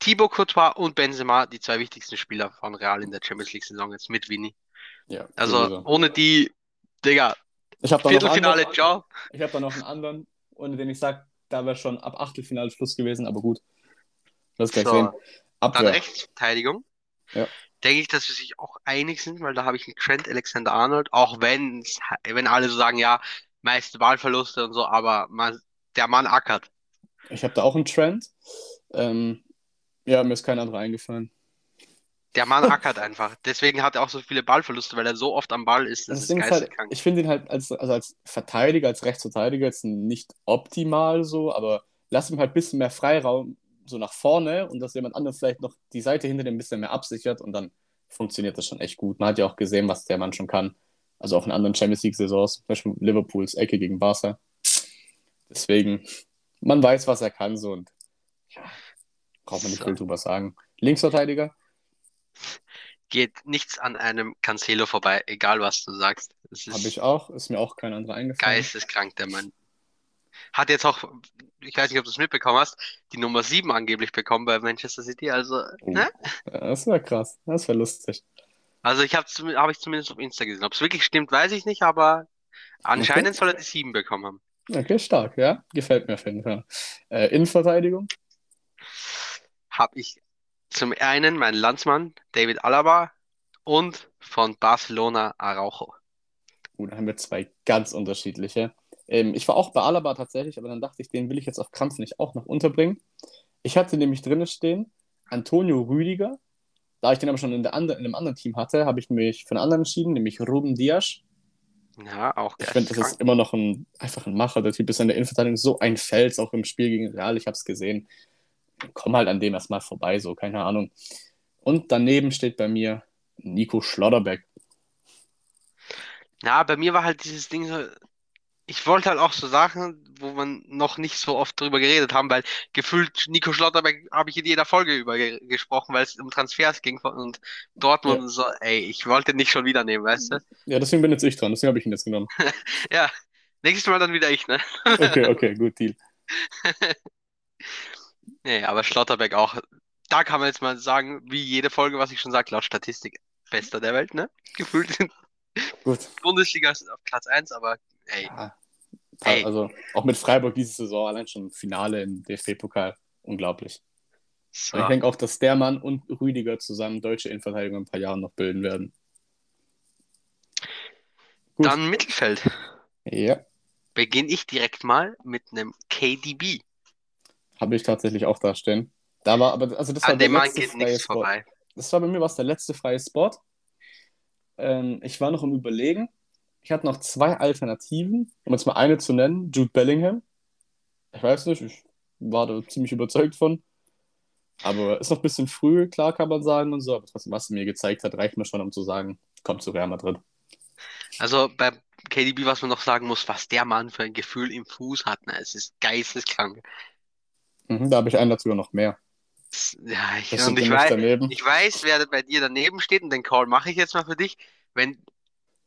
B: Thibaut Courtois und Benzema, die zwei wichtigsten Spieler von Real in der Champions League Saison jetzt mit Vini.
A: Ja,
B: Also
A: sowieso.
B: ohne die, Digga,
A: Ich habe da noch einen
B: Viertelfinale,
A: anderen,
B: ciao.
A: ich hab da noch einen anderen, ohne den ich sage, da wäre schon ab Achtelfinale Schluss gewesen, aber gut. Das gleich
B: So,
A: sehen.
B: dann
A: Abwehr.
B: Rechtsverteidigung.
A: Ja.
B: Denke ich, dass wir sich auch einig sind, weil da habe ich einen Trent Alexander-Arnold, auch wenn, wenn alle so sagen, ja, meiste Ballverluste und so, aber man, der Mann ackert.
A: Ich habe da auch einen Trend. Ähm, ja, mir ist kein anderer eingefallen.
B: Der Mann ackert einfach. Deswegen hat er auch so viele Ballverluste, weil er so oft am Ball ist. Das
A: Das
B: ist
A: halt, ich finde ihn halt als, also als Verteidiger, als Rechtsverteidiger jetzt nicht optimal so, aber lass ihm halt ein bisschen mehr Freiraum so nach vorne und dass jemand anderes vielleicht noch die Seite hinter dem ein bisschen mehr absichert und dann funktioniert das schon echt gut. Man hat ja auch gesehen, was der Mann schon kann. Also auch in anderen Champions League-Saisons, zum Beispiel Liverpools Ecke gegen Barca. Deswegen, man weiß, was er kann so und ja, braucht man nicht
B: So.
A: viel drüber sagen. Linksverteidiger,
B: Geht nichts an einem Cancelo vorbei, egal was du sagst.
A: Habe ich auch, ist mir auch kein anderer eingefallen.
B: geisteskrank, der Mann. Hat jetzt auch, ich weiß nicht, ob du es mitbekommen hast, die Nummer 7 angeblich bekommen bei Manchester City. Also,
A: Oh.
B: ne?
A: Das wäre krass, das wäre lustig.
B: Also ich habe hab ich zumindest auf Insta gesehen. Ob es wirklich stimmt, weiß ich nicht, aber anscheinend soll er die 7 bekommen haben.
A: Okay, stark, ja. Gefällt mir auf jeden Fall. Äh, Innenverteidigung.
B: Habe ich zum einen meinen Landsmann David Alaba und von Barcelona Araujo.
A: Uh, da haben wir zwei ganz unterschiedliche. Ähm, ich war auch bei Alaba tatsächlich, aber dann dachte ich, den will ich jetzt auf Krampf nicht auch noch unterbringen. Ich hatte nämlich drinne stehen Antonio Rüdiger. Da ich den aber schon in, der andre, in einem anderen Team hatte, habe ich mich für einen anderen entschieden, nämlich Ruben Dias.
B: Ja, auch
A: Ich finde, das ist immer noch ein, einfach ein Macher. Der Typ ist in der Innenverteidigung so ein Fels, auch im Spiel gegen Real. Ich habe es gesehen. Komm halt an dem erstmal vorbei, so, keine Ahnung. Und daneben steht bei mir Nico Schlotterbeck.
B: Ja, bei mir war halt dieses Ding so, ich wollte halt auch so Sachen, wo man noch nicht so oft drüber geredet haben, weil gefühlt Nico Schlotterbeck habe ich in jeder Folge über ge gesprochen, weil es um Transfers ging von, und Dortmund
A: Ja.
B: und so, ey, ich wollte nicht schon wieder nehmen, weißt du?
A: Ja, deswegen bin jetzt ich dran. Deswegen habe ich ihn jetzt genommen.
B: Ja, nächstes Mal dann wieder ich, ne?
A: Okay, okay, gut, Deal.
B: Nee, aber Schlotterbeck auch, da kann man jetzt mal sagen, wie jede Folge, was ich schon sage, laut Statistik, bester der Welt, ne? Gefühlt
A: Gut.
B: Bundesliga ist auf Platz 1, aber ey,
A: Ja,
B: Ey.
A: also auch mit Freiburg diese Saison allein schon Finale im DFB-Pokal. Unglaublich.
B: so.
A: Ich denke auch, dass der Mann und Rüdiger zusammen deutsche Innenverteidigung in ein paar Jahren noch bilden werden. Gut.
B: Dann Mittelfeld.
A: Ja,
B: Beginne ich direkt mal mit einem KDB.
A: Habe ich tatsächlich auch da stehen. Da war aber, also das war
B: An
A: der
B: dem Mann
A: letzte
B: geht
A: freie
B: nichts
A: Spot.
B: vorbei.
A: Das war bei mir was der letzte freie Spot. Ähm, ich war noch im Überlegen. Ich hatte noch zwei Alternativen, um jetzt mal eine zu nennen. Jude Bellingham. Ich weiß nicht, ich war da ziemlich überzeugt von. Aber ist noch ein bisschen früh, klar kann man sagen und so. Aber trotzdem, was er mir gezeigt hat, reicht mir schon, um zu sagen, kommt zu Real Madrid.
B: Also bei KDB, was man noch sagen muss, was der Mann für ein Gefühl im Fuß hat, ne? Es ist geisteskrank.
A: Mhm, da habe ich einen dazu noch mehr.
B: Ja, ich,
A: Das
B: und ich weiß,
A: daneben.
B: ich weiß, wer bei dir daneben steht und den Call mache ich jetzt mal für dich. Wenn,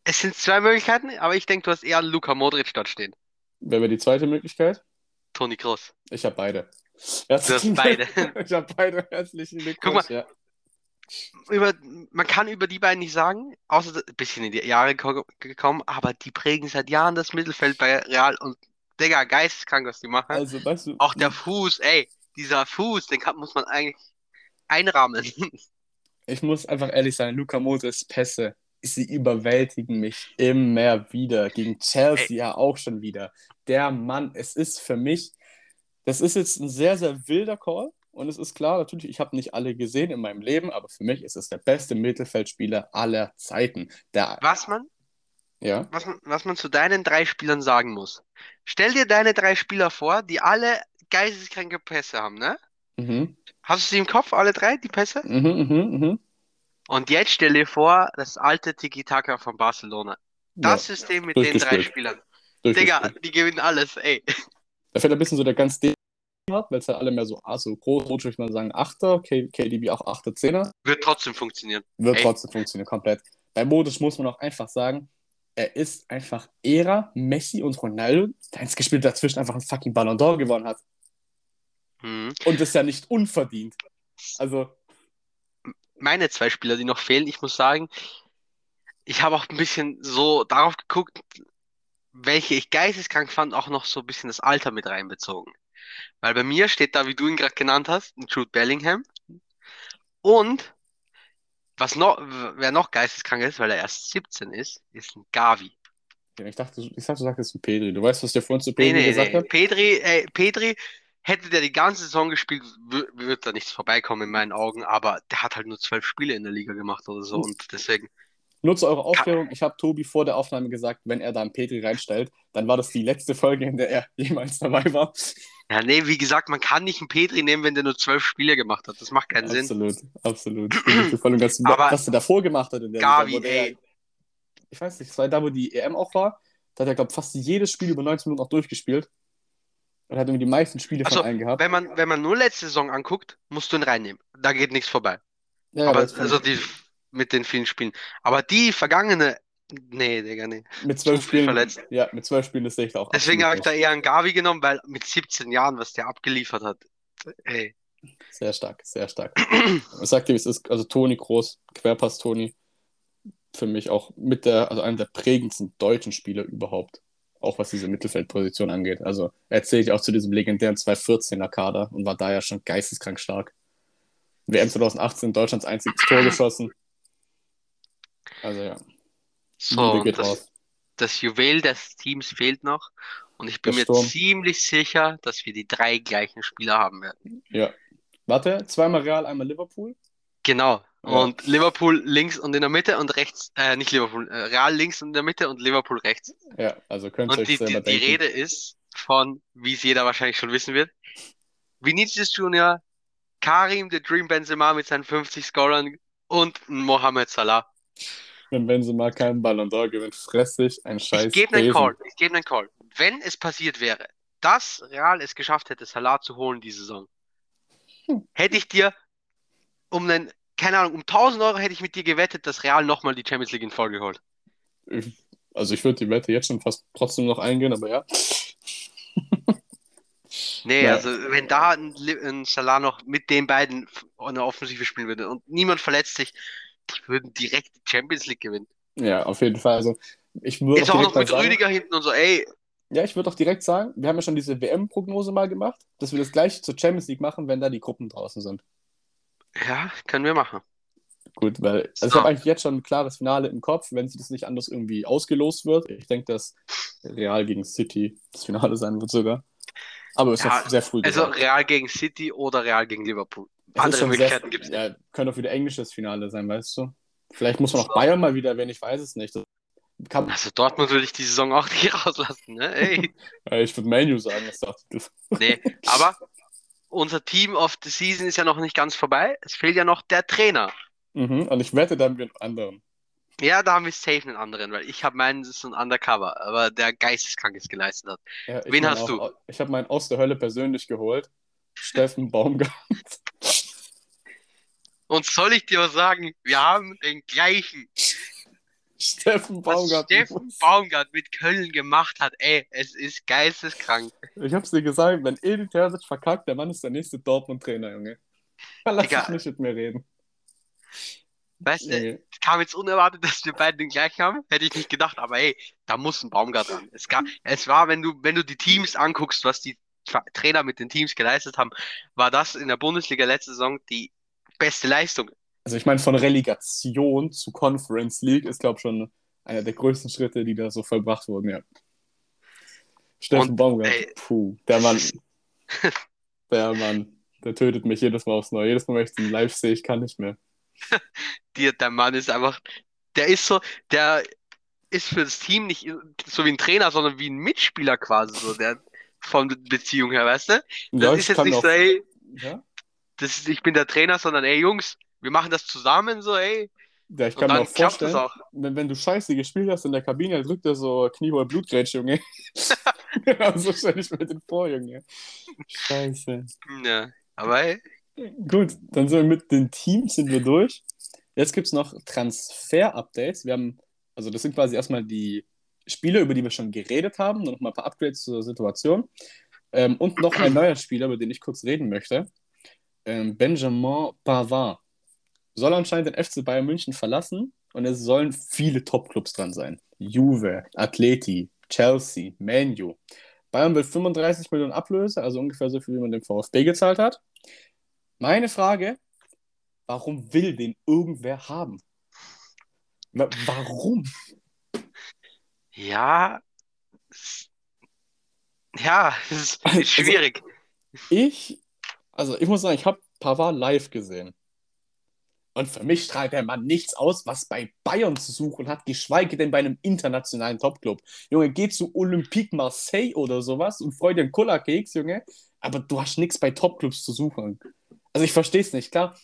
B: es sind zwei Möglichkeiten, aber ich denke, du hast eher Luka Modric dort stehen.
A: Wer wäre die zweite Möglichkeit?
B: Toni Kroos.
A: Ich habe beide.
B: Du hast beide.
A: ich habe beide. Herzlichen
B: Guck mal.
A: Glückwunsch. Ja.
B: Über, man kann über die beiden nicht sagen, außer ein bisschen in die Jahre ko- gekommen, aber die prägen seit Jahren das Mittelfeld bei Real und Digga, geisteskrank, was die machen.
A: Also, weißt du,
B: Auch der Fuß, ey, dieser Fuß, den kann, muss man eigentlich einrahmen.
A: ich muss einfach ehrlich sein, Luka Modrics Pässe, sie überwältigen mich immer wieder. Gegen Chelsea ja auch schon wieder. Der Mann, es ist für mich, das ist jetzt ein sehr, sehr wilder Call. Und es ist klar, natürlich, ich habe nicht alle gesehen in meinem Leben, aber für mich ist es der beste Mittelfeldspieler aller Zeiten. Der,
B: Was man,
A: ja,
B: was man, was man zu deinen drei Spielern sagen muss. Stell dir deine drei Spieler vor, die alle geisteskranke Pässe haben, ne?
A: mhm,
B: Hast du sie im Kopf, alle drei, die Pässe?
A: mhm, mhm, mhm.
B: Und jetzt stell dir vor, das alte Tiki-Taka von Barcelona. Das
A: Ja,
B: System mit den drei. Spielern. Digga, die gewinnen alles, ey.
A: Da fällt ein bisschen so der ganz D hat, weil es ja alle mehr so, ah, so groß, rot, würde ich mal sagen, Achter, K KDB auch Achter, Zehner.
B: Wird trotzdem funktionieren.
A: Wird
B: Ey.
A: trotzdem funktionieren, komplett. Bei Modric muss man auch einfach sagen, er ist einfach Ära, Messi und Ronaldo, der eins gespielt dazwischen einfach einen fucking Ballon d'Or gewonnen hat.
B: Mhm.
A: Und das ja nicht unverdient. Also,
B: Meine zwei Spieler, die noch fehlen, ich muss sagen, ich habe auch ein bisschen so darauf geguckt, welche ich geisteskrank fand, auch noch so ein bisschen das Alter mit reinbezogen. Weil bei mir steht da, wie du ihn gerade genannt hast, ein Jude Bellingham. Und was noch, wer noch geisteskrank ist, weil er erst 17 ist, ist ein Gavi.
A: ich dachte, ich dachte, du sagst ein Pedri. Du weißt, was dir vorhin zu
B: Nee,
A: Pedri
B: nee,
A: gesagt
B: nee.
A: habe?
B: Pedri, ey, Pedri, hätte der die ganze Saison gespielt, wird da nichts vorbeikommen in meinen Augen, aber der hat halt nur zwölf Spiele in der Liga gemacht oder so und deswegen,
A: Nur zu eurer Aufklärung, ich habe Tobi vor der Aufnahme gesagt, wenn er da einen Petri reinstellt, dann war das die letzte Folge, in der er jemals dabei war.
B: Ja, nee, wie gesagt, man kann nicht einen Petri nehmen, wenn der nur zwölf Spiele gemacht hat. Das macht keinen Sinn.
A: Absolut, absolut. Ich bin voll und ganz
B: Aber
A: was er davor gemacht hat in der
B: Gavi,
A: der-
B: ey.
A: Ich weiß nicht, es war da, wo die EM auch war. Da hat er, glaube ich, fast jedes Spiel über 19 Minuten auch durchgespielt. Und hat irgendwie die meisten Spiele
B: Also,
A: von allen gehabt.
B: Wenn man, wenn man nur letzte Saison anguckt, musst du ihn reinnehmen. Da geht nichts vorbei.
A: Ja,
B: Aber also die mit den vielen Spielen. Aber die vergangene, nee, Digga, nee.
A: mit zwölf Spielen.
B: verletzt.
A: Ja, mit zwölf Spielen, ich da auch.
B: Deswegen habe ich da eher einen Gavi genommen, weil mit 17 Jahren, was der abgeliefert hat, ey.
A: Sehr stark, sehr stark. Ich sag dir, wie es ist, also Toni Groß, Querpass Toni, für mich auch mit der, also einer der prägendsten deutschen Spieler überhaupt. Auch was diese Mittelfeldposition angeht. Also er zählt ja auch zu diesem legendären 2014er Kader und war da ja schon geisteskrank stark. WM 2018 Deutschlands einziges Tor geschossen. Also ja,
B: So, das, das Juwel des Teams fehlt noch. Und ich bin
A: Der
B: mir ziemlich sicher, dass wir die drei gleichen Spieler haben werden.
A: Ja. Warte, zweimal Real, einmal Liverpool.
B: Genau.
A: Ja.
B: Und Liverpool links und in der Mitte und rechts, äh, nicht Liverpool, äh, Real links und in der Mitte und Liverpool rechts.
A: Ja, also könnt ihr
B: Und
A: euch
B: die,
A: selber
B: die, die
A: denken.
B: Rede ist von, wie es jeder wahrscheinlich schon wissen wird, Vinicius Junior, Karim the Dream Benzema mit seinen 50 Scorern und Mohamed Salah.
A: Wenn Benzema keinen Ballon d'Or gewinnt, fress ich ein scheiß
B: Ich gebe einen. Call. Ich gebe einen Call. Wenn es passiert wäre, dass Real es geschafft hätte, Salah zu holen die Saison,
A: Hm.
B: hätte ich dir um einen, keine Ahnung, um 1000 Euro hätte ich mit dir gewettet, dass Real nochmal die Champions League in Folge holt.
A: Also ich würde die Wette jetzt schon fast trotzdem noch eingehen, aber ja.
B: Nee,
A: Ja.
B: also wenn da ein, ein Salah noch mit den beiden eine Offensive spielen würde und niemand verletzt sich, würden direkt die Champions League gewinnen.
A: Ja, auf jeden Fall. Also ich würde
B: Jetzt
A: auch
B: noch mit
A: sagen,
B: Rüdiger hinten und so, ey,
A: ja, ich würde auch direkt sagen, wir haben ja schon diese WM-Prognose mal gemacht, dass wir das gleiche zur Champions League machen, wenn da die Gruppen draußen sind.
B: ja, können wir machen.
A: Gut, weil also ich
B: So.
A: habe eigentlich jetzt schon ein klares Finale im Kopf, wenn sich das nicht anders irgendwie ausgelost wird. Ich denke, dass Real gegen City das Finale sein wird sogar. Aber es ist
B: Ja,
A: noch sehr früh
B: Also
A: gesagt.
B: Real gegen City oder Real gegen Liverpool. Andere Möglichkeiten gibt es
A: ja, könnte auch wieder englisches Finale sein, weißt du? Vielleicht muss man auch Bayern mal wieder erwähnen, ich weiß es nicht.
B: Kann... Also Dortmund würde ich die Saison auch nicht rauslassen, ne? Ey.
A: ich würde Menu sagen, das dachte ich.
B: Nee, aber unser Team of the Season ist ja noch nicht ganz vorbei. Es fehlt ja noch der Trainer.
A: Mhm, und ich wette, da haben wir einen anderen.
B: Ja, da haben wir safe einen anderen, weil ich habe meinen, das ist ein Undercover, aber der geisteskrankes geleistet hat.
A: Ja,
B: Wen hast
A: auch,
B: du?
A: Ich habe meinen aus der Hölle persönlich geholt. Steffen Baumgart.
B: Und soll ich dir was sagen? Wir haben den gleichen.
A: Steffen Baumgart.
B: Was Steffen Baumgart mit Köln gemacht hat, ey, es ist geisteskrank.
A: Ich hab's dir gesagt, wenn Edin Terzic verkackt, der Mann ist der nächste Dortmund-Trainer, Junge. Lass dich nicht mit mir reden.
B: Weißt du, es kam jetzt unerwartet, dass wir beide den gleichen haben. Hätte ich nicht gedacht, aber ey, da muss ein Baumgart ran. Es, gab, es war, wenn du, wenn du die Teams anguckst, was die Trainer mit den Teams geleistet haben, war das in der Bundesliga letzte Saison die beste Leistung.
A: Also ich meine, von Relegation zu Conference League ist, glaube ich, schon einer der größten Schritte, die da so vollbracht wurden, ja. Steffen Baumgart, ey, puh, der Mann, der Mann, der tötet mich jedes Mal aufs Neue. Jedes Mal, wenn ich den live sehe, ich kann nicht mehr.
B: Die, der Mann ist einfach, der ist so, der ist für das Team nicht so wie ein Trainer, sondern wie ein Mitspieler quasi, so der von Beziehung her, weißt du? Das ja, ist jetzt nicht auch, so, ey, ja? Das ist, ich bin der Trainer, sondern ey, Jungs, wir machen das zusammen, so, ey.
A: Ja, ich kann mir auch vorstellen, auch. Wenn, wenn du scheiße gespielt hast in der Kabine, drückt er so kniehohe Blutgrätsch, Junge. ja, so stelle ich mir den vor, Junge. Scheiße.
B: Ja, aber ey,
A: Gut, dann sind wir mit den Teams sind wir durch. Jetzt gibt es noch Transfer-Updates. Wir haben, also das sind quasi erstmal die Spiele, über die wir schon geredet haben, noch mal ein paar Upgrades zur Situation. Ähm, und noch ein neuer Spieler, über den ich kurz reden möchte. Ähm, Benjamin Pavard soll anscheinend den FC Bayern München verlassen und es sollen viele Top-Clubs dran sein. Juve, Atleti, Chelsea, Manu. Bayern will 35 Millionen Ablöse, also ungefähr so viel, wie man dem VfB gezahlt hat. Meine Frage, warum will den irgendwer haben? Warum?
B: Ja, ja, es ist, also, schwierig.
A: Also, ich, also ich muss sagen, ich habe Pavard live gesehen. Und für mich strahlt der Mann nichts aus, was bei Bayern zu suchen hat, geschweige denn bei einem internationalen Topclub. Junge, geh zu Olympique Marseille oder sowas und freu dir einen Cola-Keks, Junge. Aber du hast nichts bei Topclubs zu suchen. Also ich verstehe es nicht, klar.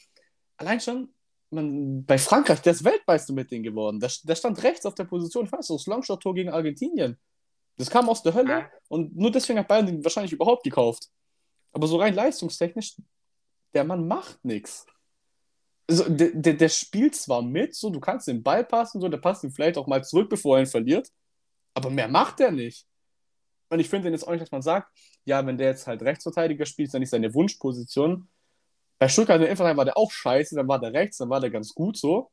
A: Allein schon, man, bei Frankreich, der ist Weltmeister mit denen geworden. Der, der stand rechts auf der Position, ich weiß, das Longshot-Tor gegen Argentinien. Das kam aus der Hölle ja. und nur deswegen hat Bayern den wahrscheinlich überhaupt gekauft. Aber so rein leistungstechnisch, der Mann macht nichts. Also, der, der, der spielt zwar mit, so du kannst den Ball passen, so der passt ihn vielleicht auch mal zurück, bevor er ihn verliert, aber mehr macht er nicht. Und ich finde jetzt auch nicht, dass man sagt, ja, wenn der jetzt halt Rechtsverteidiger spielt, ist ja nicht seine Wunschposition, bei Stuttgart in Innenverteidigung war der auch scheiße, dann war der rechts, dann war der ganz gut so.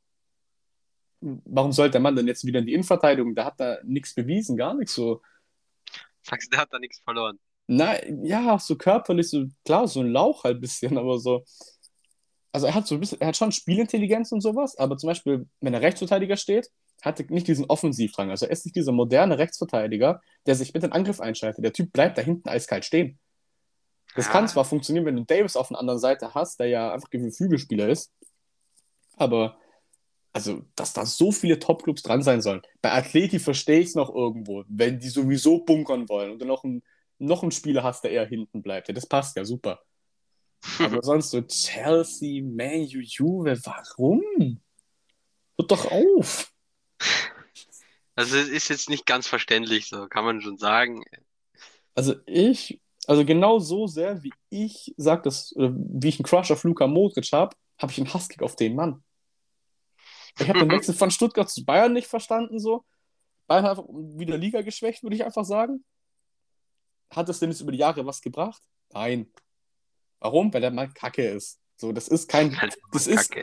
A: Warum sollte der Mann dann jetzt wieder in die Innenverteidigung? Da hat er nichts bewiesen, gar nichts so.
B: Sagst du, der hat da nichts verloren?
A: Nein, ja, so körperlich, so klar, so ein Lauch halt ein bisschen, aber so. Also er hat so ein bisschen, er hat schon Spielintelligenz und sowas, aber zum Beispiel, wenn er Rechtsverteidiger steht, hat er nicht diesen Offensivdrang. Also er ist nicht dieser moderne Rechtsverteidiger, der sich mit dem Angriff einschaltet. Der Typ bleibt da hinten eiskalt stehen. Das ja. kann zwar funktionieren, wenn du Davis auf der anderen Seite hast, der ja einfach ein Flügelspieler ist, aber also, dass da so viele Topclubs dran sein sollen. Bei Atleti verstehe ich es noch irgendwo, wenn die sowieso bunkern wollen und du noch einen, noch einen Spieler hast, der eher hinten bleibt. Ja, das passt ja super. Aber sonst so Chelsea, Man U, Juve, warum? Hört doch auf!
B: Also es ist jetzt nicht ganz verständlich, so kann man schon sagen.
A: Also ich also genau so sehr, wie ich sag das, wie ich einen Crush auf Luka Modric habe, habe ich einen Hasskick auf den Mann. Ich habe den Wechsel von Stuttgart zu Bayern nicht verstanden so. Bayern hat einfach wieder Liga geschwächt, würde ich einfach sagen. Hat es denn jetzt über die Jahre was gebracht? Nein. Warum? Weil der Mann kacke ist. So, das ist kein. Das ist,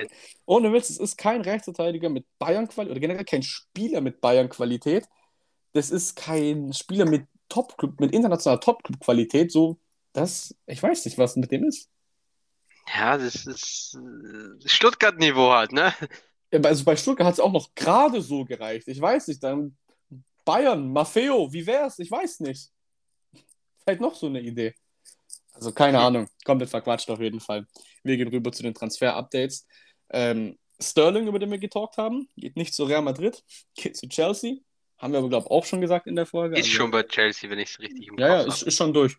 A: ohne Witz, es ist kein Rechtsverteidiger mit Bayern-Qualität oder generell kein Spieler mit Bayern-Qualität. Das ist kein Spieler mit Top-Club, mit internationaler Top-Club-Qualität, so, das, ich weiß nicht, was mit dem ist.
B: Ja, das ist äh, Stuttgart-Niveau halt, ne?
A: Also bei Stuttgart hat es auch noch gerade so gereicht. Ich weiß nicht, dann Bayern, Maffeo, wie wär's? Ich weiß nicht. Vielleicht noch so eine Idee. Also keine Ahnung, komplett verquatscht auf jeden Fall. Wir gehen rüber zu den Transfer-Updates. Ähm, Sterling, über den wir getalkt haben, geht nicht zu Real Madrid, geht zu Chelsea. Haben wir aber, glaube ich, auch schon gesagt in der Folge.
B: Ist
A: Also-
B: schon bei Chelsea, wenn ich es richtig im
A: Ja, ja, ist, ist schon durch.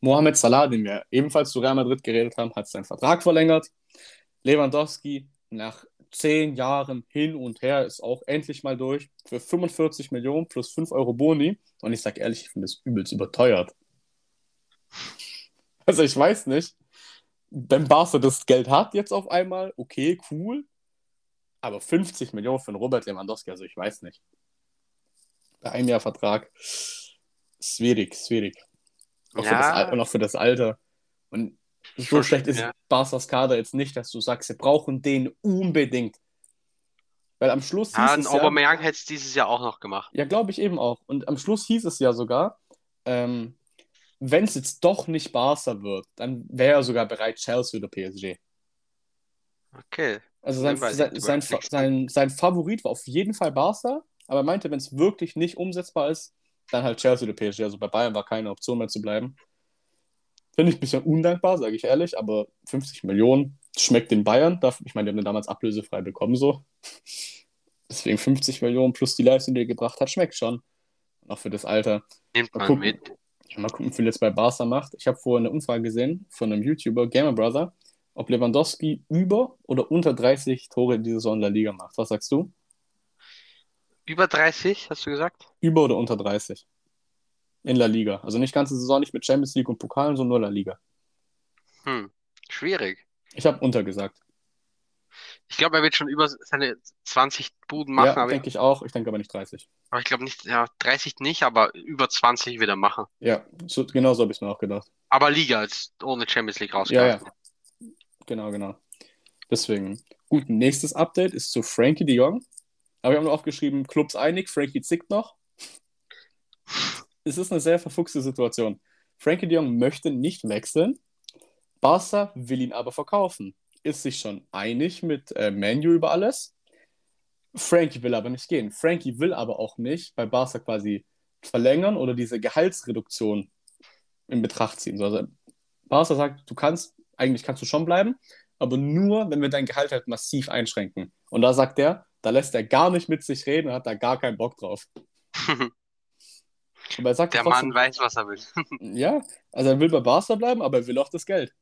A: Mohamed Salah, den wir ebenfalls zu Real Madrid geredet haben, hat seinen Vertrag verlängert. Lewandowski nach zehn Jahren hin und her ist auch endlich mal durch für 45 Millionen plus 5 Euro Boni. Und ich sage ehrlich, ich finde das übelst überteuert. Also ich weiß nicht, wenn Barca das Geld hat jetzt auf einmal, okay, cool. Aber 50 Millionen für einen Robert Lewandowski, also ich weiß nicht. Bei einem Jahr Vertrag, schwierig, schwierig. Auch, für das,
B: Ja.
A: Al- und auch für das Alter. Und so schlecht ist
B: ja.
A: Barca's Kader jetzt nicht, dass du sagst, wir brauchen den unbedingt. Weil am Schluss hieß
B: Ja,
A: es ja,
B: Aubameyang hätte es dieses Jahr auch noch gemacht.
A: ja, glaube ich eben auch. Und am Schluss hieß es ja sogar, ähm, wenn es jetzt doch nicht Barca wird, dann wäre er sogar bereit, Chelsea oder PSG.
B: Okay.
A: Also sein, sein, sein, sein, sein Favorit war auf jeden Fall Barca, aber er meinte, wenn es wirklich nicht umsetzbar ist, dann halt Chelsea oder PSG. Also bei Bayern war keine Option mehr zu bleiben. Finde ich ein bisschen undankbar, sage ich ehrlich, aber 50 Millionen schmeckt den Bayern. Ich meine, die haben den damals ablösefrei bekommen, so. Deswegen 50 Millionen plus die Leistung, die er gebracht hat, schmeckt schon. Auch für das Alter.
B: Nimmt
A: Mal
B: man
A: gucken.
B: mit.
A: Mal gucken, wie viel jetzt bei Barca macht. Ich habe vorhin eine Umfrage gesehen von einem YouTuber, Gamer Brother, ob Lewandowski über oder unter 30 Tore in dieser Saison in der Liga macht. Was sagst du?
B: Über 30, hast du gesagt?
A: Über oder unter 30? In La Liga. Also nicht ganze Saison, nicht mit Champions League und Pokalen, sondern nur La Liga.
B: Hm, schwierig.
A: Ich habe unter gesagt.
B: Ich glaube, er wird schon über seine 20 Buden machen,
A: ja, denke ich auch. Ich denke aber nicht 30.
B: aber ich glaube nicht, ja, 30 nicht, aber über 20 wird er machen.
A: Ja, so, genau so habe ich es mir auch gedacht.
B: Aber Liga ist ohne Champions League
A: Ja,
B: rausgegangen.
A: ja. Genau, genau. Deswegen. Gut, nächstes Update ist zu Frankie de Jong. Aber wir haben nur aufgeschrieben, Clubs einig, Frankie zickt noch. Es ist eine sehr verfuchste Situation. Frankie de Jong möchte nicht wechseln. Barca will ihn aber verkaufen. Ist sich schon einig mit äh, Manu über alles. Frankie will aber nicht gehen. Frankie will aber auch nicht bei Barca quasi verlängern oder diese Gehaltsreduktion in Betracht ziehen. Also Barca sagt, du kannst, eigentlich kannst du schon bleiben, aber nur, wenn wir dein Gehalt halt massiv einschränken. Und da sagt er, da lässt er gar nicht mit sich reden und hat da gar keinen Bock drauf. Aber er sagt
B: Der
A: trotzdem,
B: Mann weiß, was er will.
A: ja, also er will bei Barca bleiben, aber er will auch das Geld.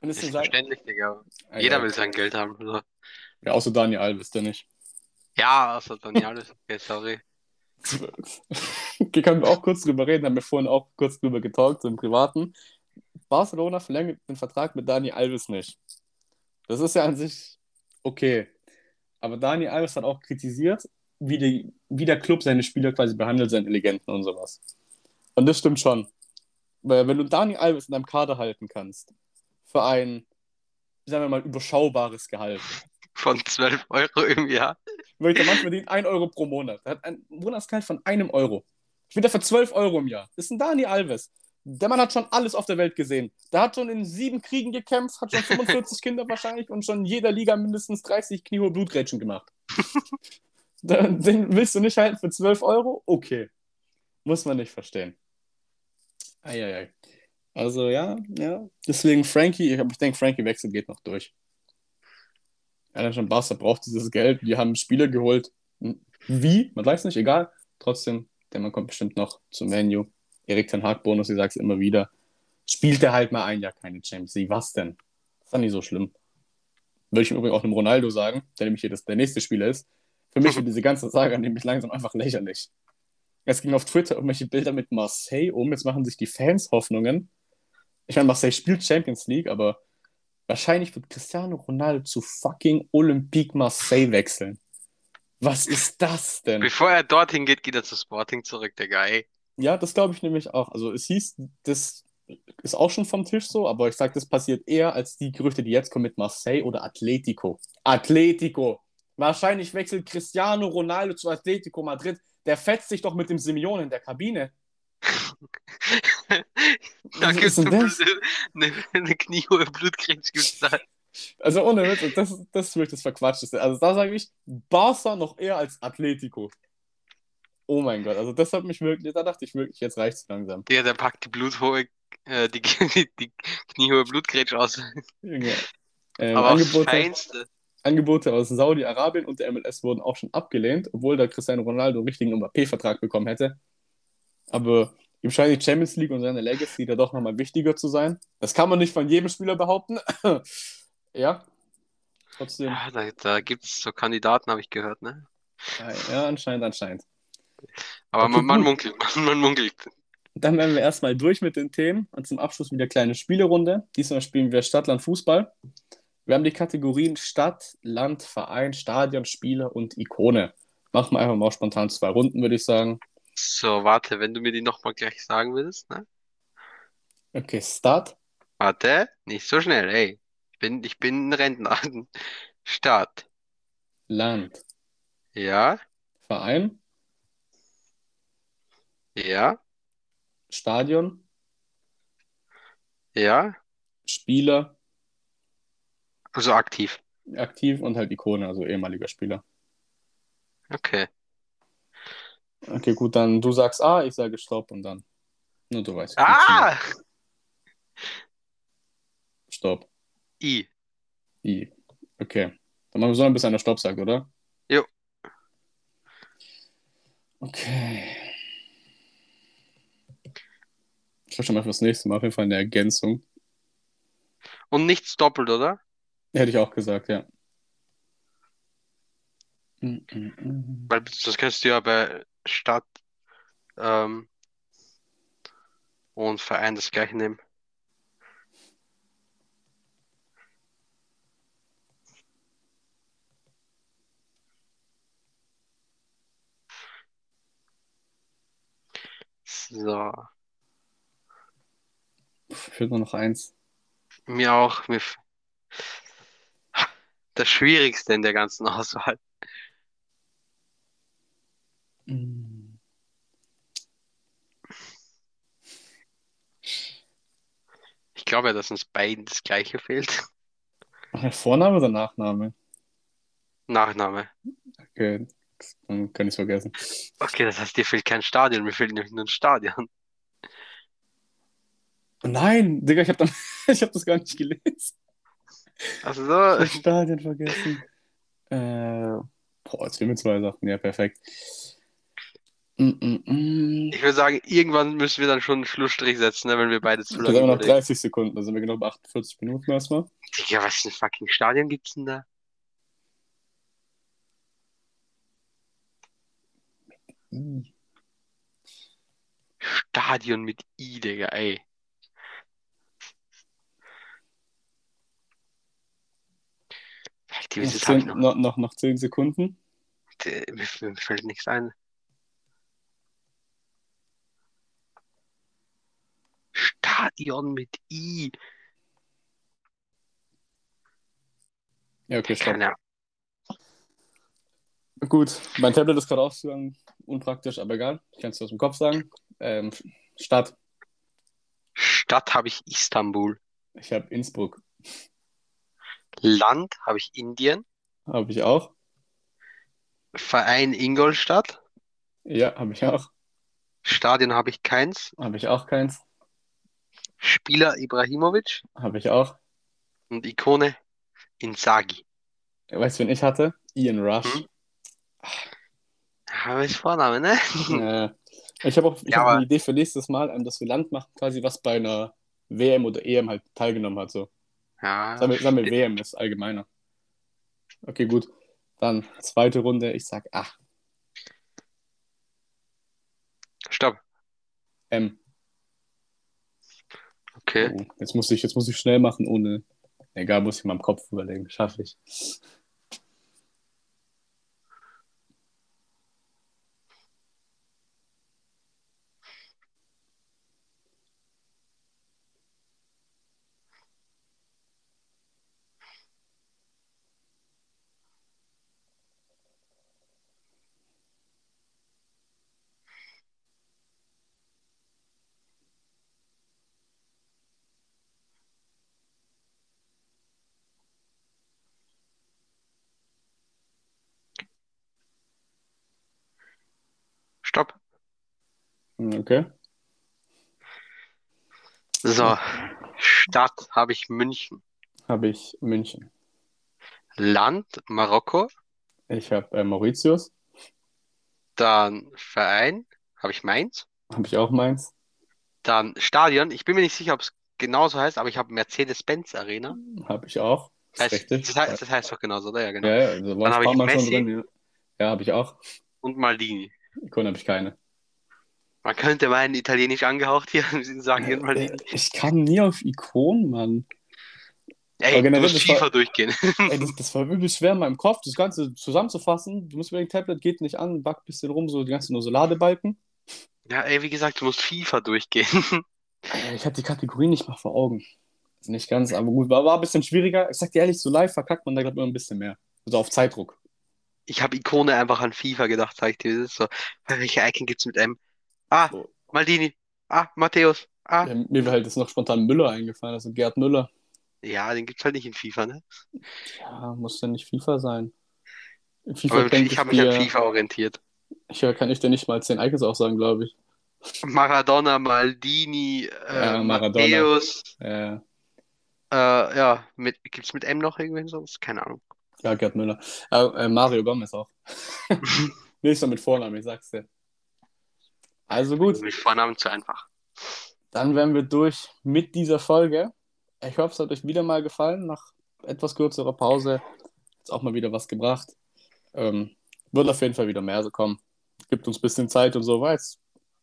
A: Und es
B: Ist
A: halt,
B: verständlich, Digga.
A: Ah,
B: Jeder
A: ja,
B: will sein Geld haben. Also.
A: Ja, außer Daniel Alves, der nicht.
B: Ja, außer Daniel ist okay, sorry.
A: Okay, können wir auch kurz drüber reden, haben wir vorhin auch kurz drüber getalkt, so im Privaten. Barcelona verlängert den Vertrag mit Dani Alves nicht. Das ist ja an sich okay. Aber Dani Alves hat auch kritisiert, wie, die, wie der Club seine Spieler quasi behandelt, seine Legenden und sowas. Und das stimmt schon. Weil wenn du Dani Alves in deinem Kader halten kannst, für ein, sagen wir mal, überschaubares Gehalt,
B: Von 12 Euro im Jahr.
A: Wirklich, der Mann verdient 1 Euro pro Monat. Er hat ein Monatsgehalt von einem Euro. Spielt er für 12 Euro im Jahr. Das ist ein Dani Alves. Der Mann hat schon alles auf der Welt gesehen. Der hat schon in sieben Kriegen gekämpft, hat schon 45 Kinder wahrscheinlich und schon in jeder Liga mindestens 30 kniehohe Blutgrätschen gemacht. Den willst du nicht halten für 12 Euro? Okay. Muss man nicht verstehen. Eieiei. Also ja, ja. Deswegen Frankie, ich, ich denke, Frankie Wechsel geht noch durch. Ja, schon Barca braucht dieses Geld. Die haben Spieler geholt. Wie? Man weiß nicht, egal. Trotzdem, der Mann kommt bestimmt noch zum Menu. Erik Ten Hag Bonus, ich sag's immer wieder. Spielt er halt mal ein Jahr keine Champions League. Was denn? Ist doch nicht so schlimm. Würde ich im Übrigen auch einem Ronaldo sagen, der nämlich hier das, der nächste Spieler ist. Für mich wird diese ganze Saga nämlich langsam einfach lächerlich. Es ging auf Twitter irgendwelche Bilder mit Marseille um. Jetzt machen sich die Fans Hoffnungen. Ich meine, Marseille spielt Champions League, aber wahrscheinlich wird Cristiano Ronaldo zu fucking Olympique Marseille wechseln. Was ist das denn?
B: Bevor er dorthin geht, geht er zu Sporting zurück, der Guy.
A: Ja, das glaube ich nämlich auch. Also es hieß, das ist auch schon vom Tisch so, aber ich sage, das passiert eher als die Gerüchte, die jetzt kommen mit Marseille oder Atletico. Atletico. Wahrscheinlich wechselt Cristiano Ronaldo zu Atletico Madrid. Der fetzt sich doch mit dem Simeone in der Kabine.
B: Da
A: denn das?
B: eine, eine kniehohe da.
A: Also ohne Witz, das, das ist wirklich das Verquatschteste. Also da sage ich, Barca noch eher als Atletico. Oh mein Gott, also das hat mich wirklich, da dachte ich wirklich, jetzt reicht's langsam.
B: Der, der packt die bluthohe, äh, die, die, die kniehohe Blutgrätsche aus.
A: Junge. Ähm,
B: Aber aufs
A: Angebote,
B: Feinste.
A: Angebote aus Saudi-Arabien und der MLS wurden auch schon abgelehnt, obwohl der Cristiano Ronaldo einen richtigen Mbappé-Vertrag bekommen hätte. Aber ihm scheint die Champions League und seine Legacy da doch nochmal wichtiger zu sein. Das kann man nicht von jedem Spieler behaupten. ja, trotzdem.
B: Ja, da, da gibt es so Kandidaten, habe ich gehört, ne?
A: Ja, anscheinend, anscheinend.
B: Aber
A: Okay,
B: man, man munkelt, man, man munkelt.
A: Dann wären wir erstmal durch mit den Themen und zum Abschluss wieder kleine Spielerunde. Diesmal spielen wir Stadtland Fußball. Wir haben die Kategorien Stadt, Land, Verein, Stadion, Spieler und Ikone. Machen wir einfach mal spontan zwei Runden, würde ich sagen.
B: So, warte, wenn du mir die nochmal gleich sagen willst, ne?
A: Okay, Start,
B: Warte, nicht so schnell, ey. Ich bin, ich bin ein Rentner. Stadt.
A: Land,
B: Ja,
A: Verein,
B: ja,
A: Stadion,
B: ja.
A: Spieler,
B: Also aktiv.
A: aktiv und halt Ikone, also ehemaliger Spieler.
B: Okay.
A: Okay, gut, dann du sagst A, ich sage Stopp und dann. Nur du weißt.
B: Ah!
A: Stopp.
B: I.
A: I. Okay. Dann machen wir so ein bisschen einer Stopp sagt, oder?
B: Jo.
A: Okay. Ich habe schon mal fürs nächste Mal auf jeden Fall eine Ergänzung.
B: Und nichts doppelt, oder?
A: Hätte ich auch gesagt, ja.
B: Weil das kannst du ja bei Stadt ähm, und Verein das gleiche nehmen. So,
A: Fehlt nur noch eins.
B: mir auch. Mir das Schwierigste in der ganzen Auswahl.
A: Mm.
B: Ich glaube ja, dass uns beiden das gleiche fehlt.
A: Der Vorname oder Nachname?
B: Nachname.
A: Okay, dann kann ich es vergessen.
B: Okay, das heißt, dir fehlt kein Stadion, mir fehlt nämlich nur ein Stadion.
A: Nein, Digga, ich habe hab das gar nicht gelesen.
B: Also so,
A: hab Stadion vergessen. Äh, boah, jetzt fehlen mir zwei Sachen. Ja, perfekt. Mm, mm, mm.
B: ich würde sagen, irgendwann müssen wir dann schon einen Schlussstrich setzen, ne, wenn wir beide zu
A: Wir
B: lange
A: haben noch
B: überlegen.
A: 30 Sekunden, da sind wir genau bei 48 Minuten erstmal.
B: Digga, was für ein fucking Stadion gibt's denn da? Stadion mit I, Digga, ey. Dieses hab ich
A: 10,
B: noch.
A: noch, noch, noch 10 Sekunden.
B: Mir, mir fällt nichts ein. Stadion mit I.
A: Ja, okay, stopp.
B: Keine.
A: Gut, mein Tablet ist gerade ausgegangen. Unpraktisch, aber egal. Ich kann es aus dem Kopf sagen. Ähm, Stadt.
B: Stadt habe ich Istanbul.
A: Ich habe Innsbruck.
B: Land habe ich Indien.
A: Habe ich auch.
B: Verein Ingolstadt.
A: Ja, habe ich auch.
B: Stadion habe ich keins.
A: Habe ich auch keins.
B: Spieler Ibrahimovic.
A: Habe ich auch.
B: Und Ikone Inzaghi.
A: Weißt du, wen ich hatte? Ian Rush.
B: Hm? Aber ist Vorname, ne?
A: Äh, ich habe auch ich
B: Ja,
A: hab eine Idee für nächstes Mal, ähm, dass wir Land machen, quasi was bei einer WM oder EM halt teilgenommen hat. So.
B: Ja,
A: sagen wir WM ist allgemeiner. Okay, gut. Dann zweite Runde. Ich sag A.
B: stopp.
A: M.
B: Okay.
A: Oh, jetzt muss ich, jetzt muss ich schnell machen, ohne. Egal, muss ich mal im Kopf überlegen. Schaffe ich.
B: Stopp.
A: Hm, Okay.
B: So. Stadt habe ich München.
A: habe ich München.
B: Land Marokko.
A: Ich habe äh, Mauritius.
B: Dann Verein habe ich Mainz.
A: Habe ich auch Mainz.
B: Dann Stadion. Ich bin mir nicht sicher, ob es genauso heißt, aber ich habe Mercedes-Benz Arena.
A: Habe ich auch. Ist
B: Heißt,
A: richtig.
B: das, heißt, das heißt doch genauso, oder? Ja, genau.
A: Ja, ja, also
B: Dann habe ich Messi.
A: drin. Ja, habe ich auch.
B: Und Maldini.
A: Ikonen habe ich keine.
B: Man könnte meinen, italienisch angehaucht hier sagen, hier
A: Äh,
B: Maldini.
A: Ich kam nie auf Ikonen, Mann.
B: Ey,
A: aber
B: du musst
A: das war-
B: FIFA durchgehen.
A: Ey, das, das war übel schwer in meinem Kopf, das Ganze zusammenzufassen. Du musst überlegen, Tablet geht nicht an, backt ein bisschen rum, so die ganzen nur so Ladebalken.
B: Ja, ey, wie gesagt, du musst FIFA durchgehen.
A: Ich hatte die Kategorie nicht mal vor Augen. Nicht ganz, aber gut, war, war ein bisschen schwieriger. Ich sag dir ehrlich, so live verkackt man da, glaube ich, immer ein bisschen mehr. Also auf Zeitdruck.
B: Ich habe Ikone einfach an FIFA gedacht, sag ich dir. Das ist so, welche Icon gibt's mit M? Ah,
A: So.
B: Maldini. Ah, Matthäus. Ah.
A: Ja, mir wäre halt jetzt noch spontan Müller eingefallen, also Gerd Müller.
B: Ja, den gibt's halt nicht in FIFA, ne?
A: Ja, muss ja nicht FIFA sein. In FIFA
B: Aber ich habe mich an FIFA orientiert.
A: ich, kann ich dir nicht mal 10 Icons auch sagen, glaube ich.
B: Maradona, Maldini, äh,
A: Ja, Maradona.
B: Matthäus.
A: Äh,
B: Äh, ja, mit, gibt's mit M noch irgendwen sonst? Keine Ahnung.
A: ja, Gerd Müller. Äh, äh, Mario Gomez auch. Nächster mit Vornamen, ich sag's dir. Also gut.
B: Mit Vornamen zu einfach.
A: Dann wären wir durch mit dieser Folge. Ich hoffe, es hat euch wieder mal gefallen. Nach etwas kürzerer Pause hat es auch mal wieder was gebracht. Ähm, wird auf jeden Fall wieder mehr so kommen. Gibt uns ein bisschen Zeit und so weiter.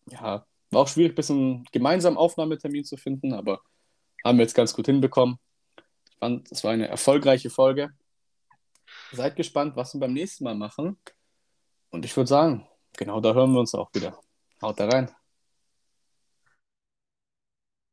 A: Ja, war auch schwierig, ein bisschen gemeinsam Aufnahmetermin zu finden, aber haben wir jetzt ganz gut hinbekommen. Ich fand, es war eine erfolgreiche Folge. Seid gespannt, was wir beim nächsten Mal machen. Und ich würde sagen, genau da hören wir uns auch wieder. Haut da rein.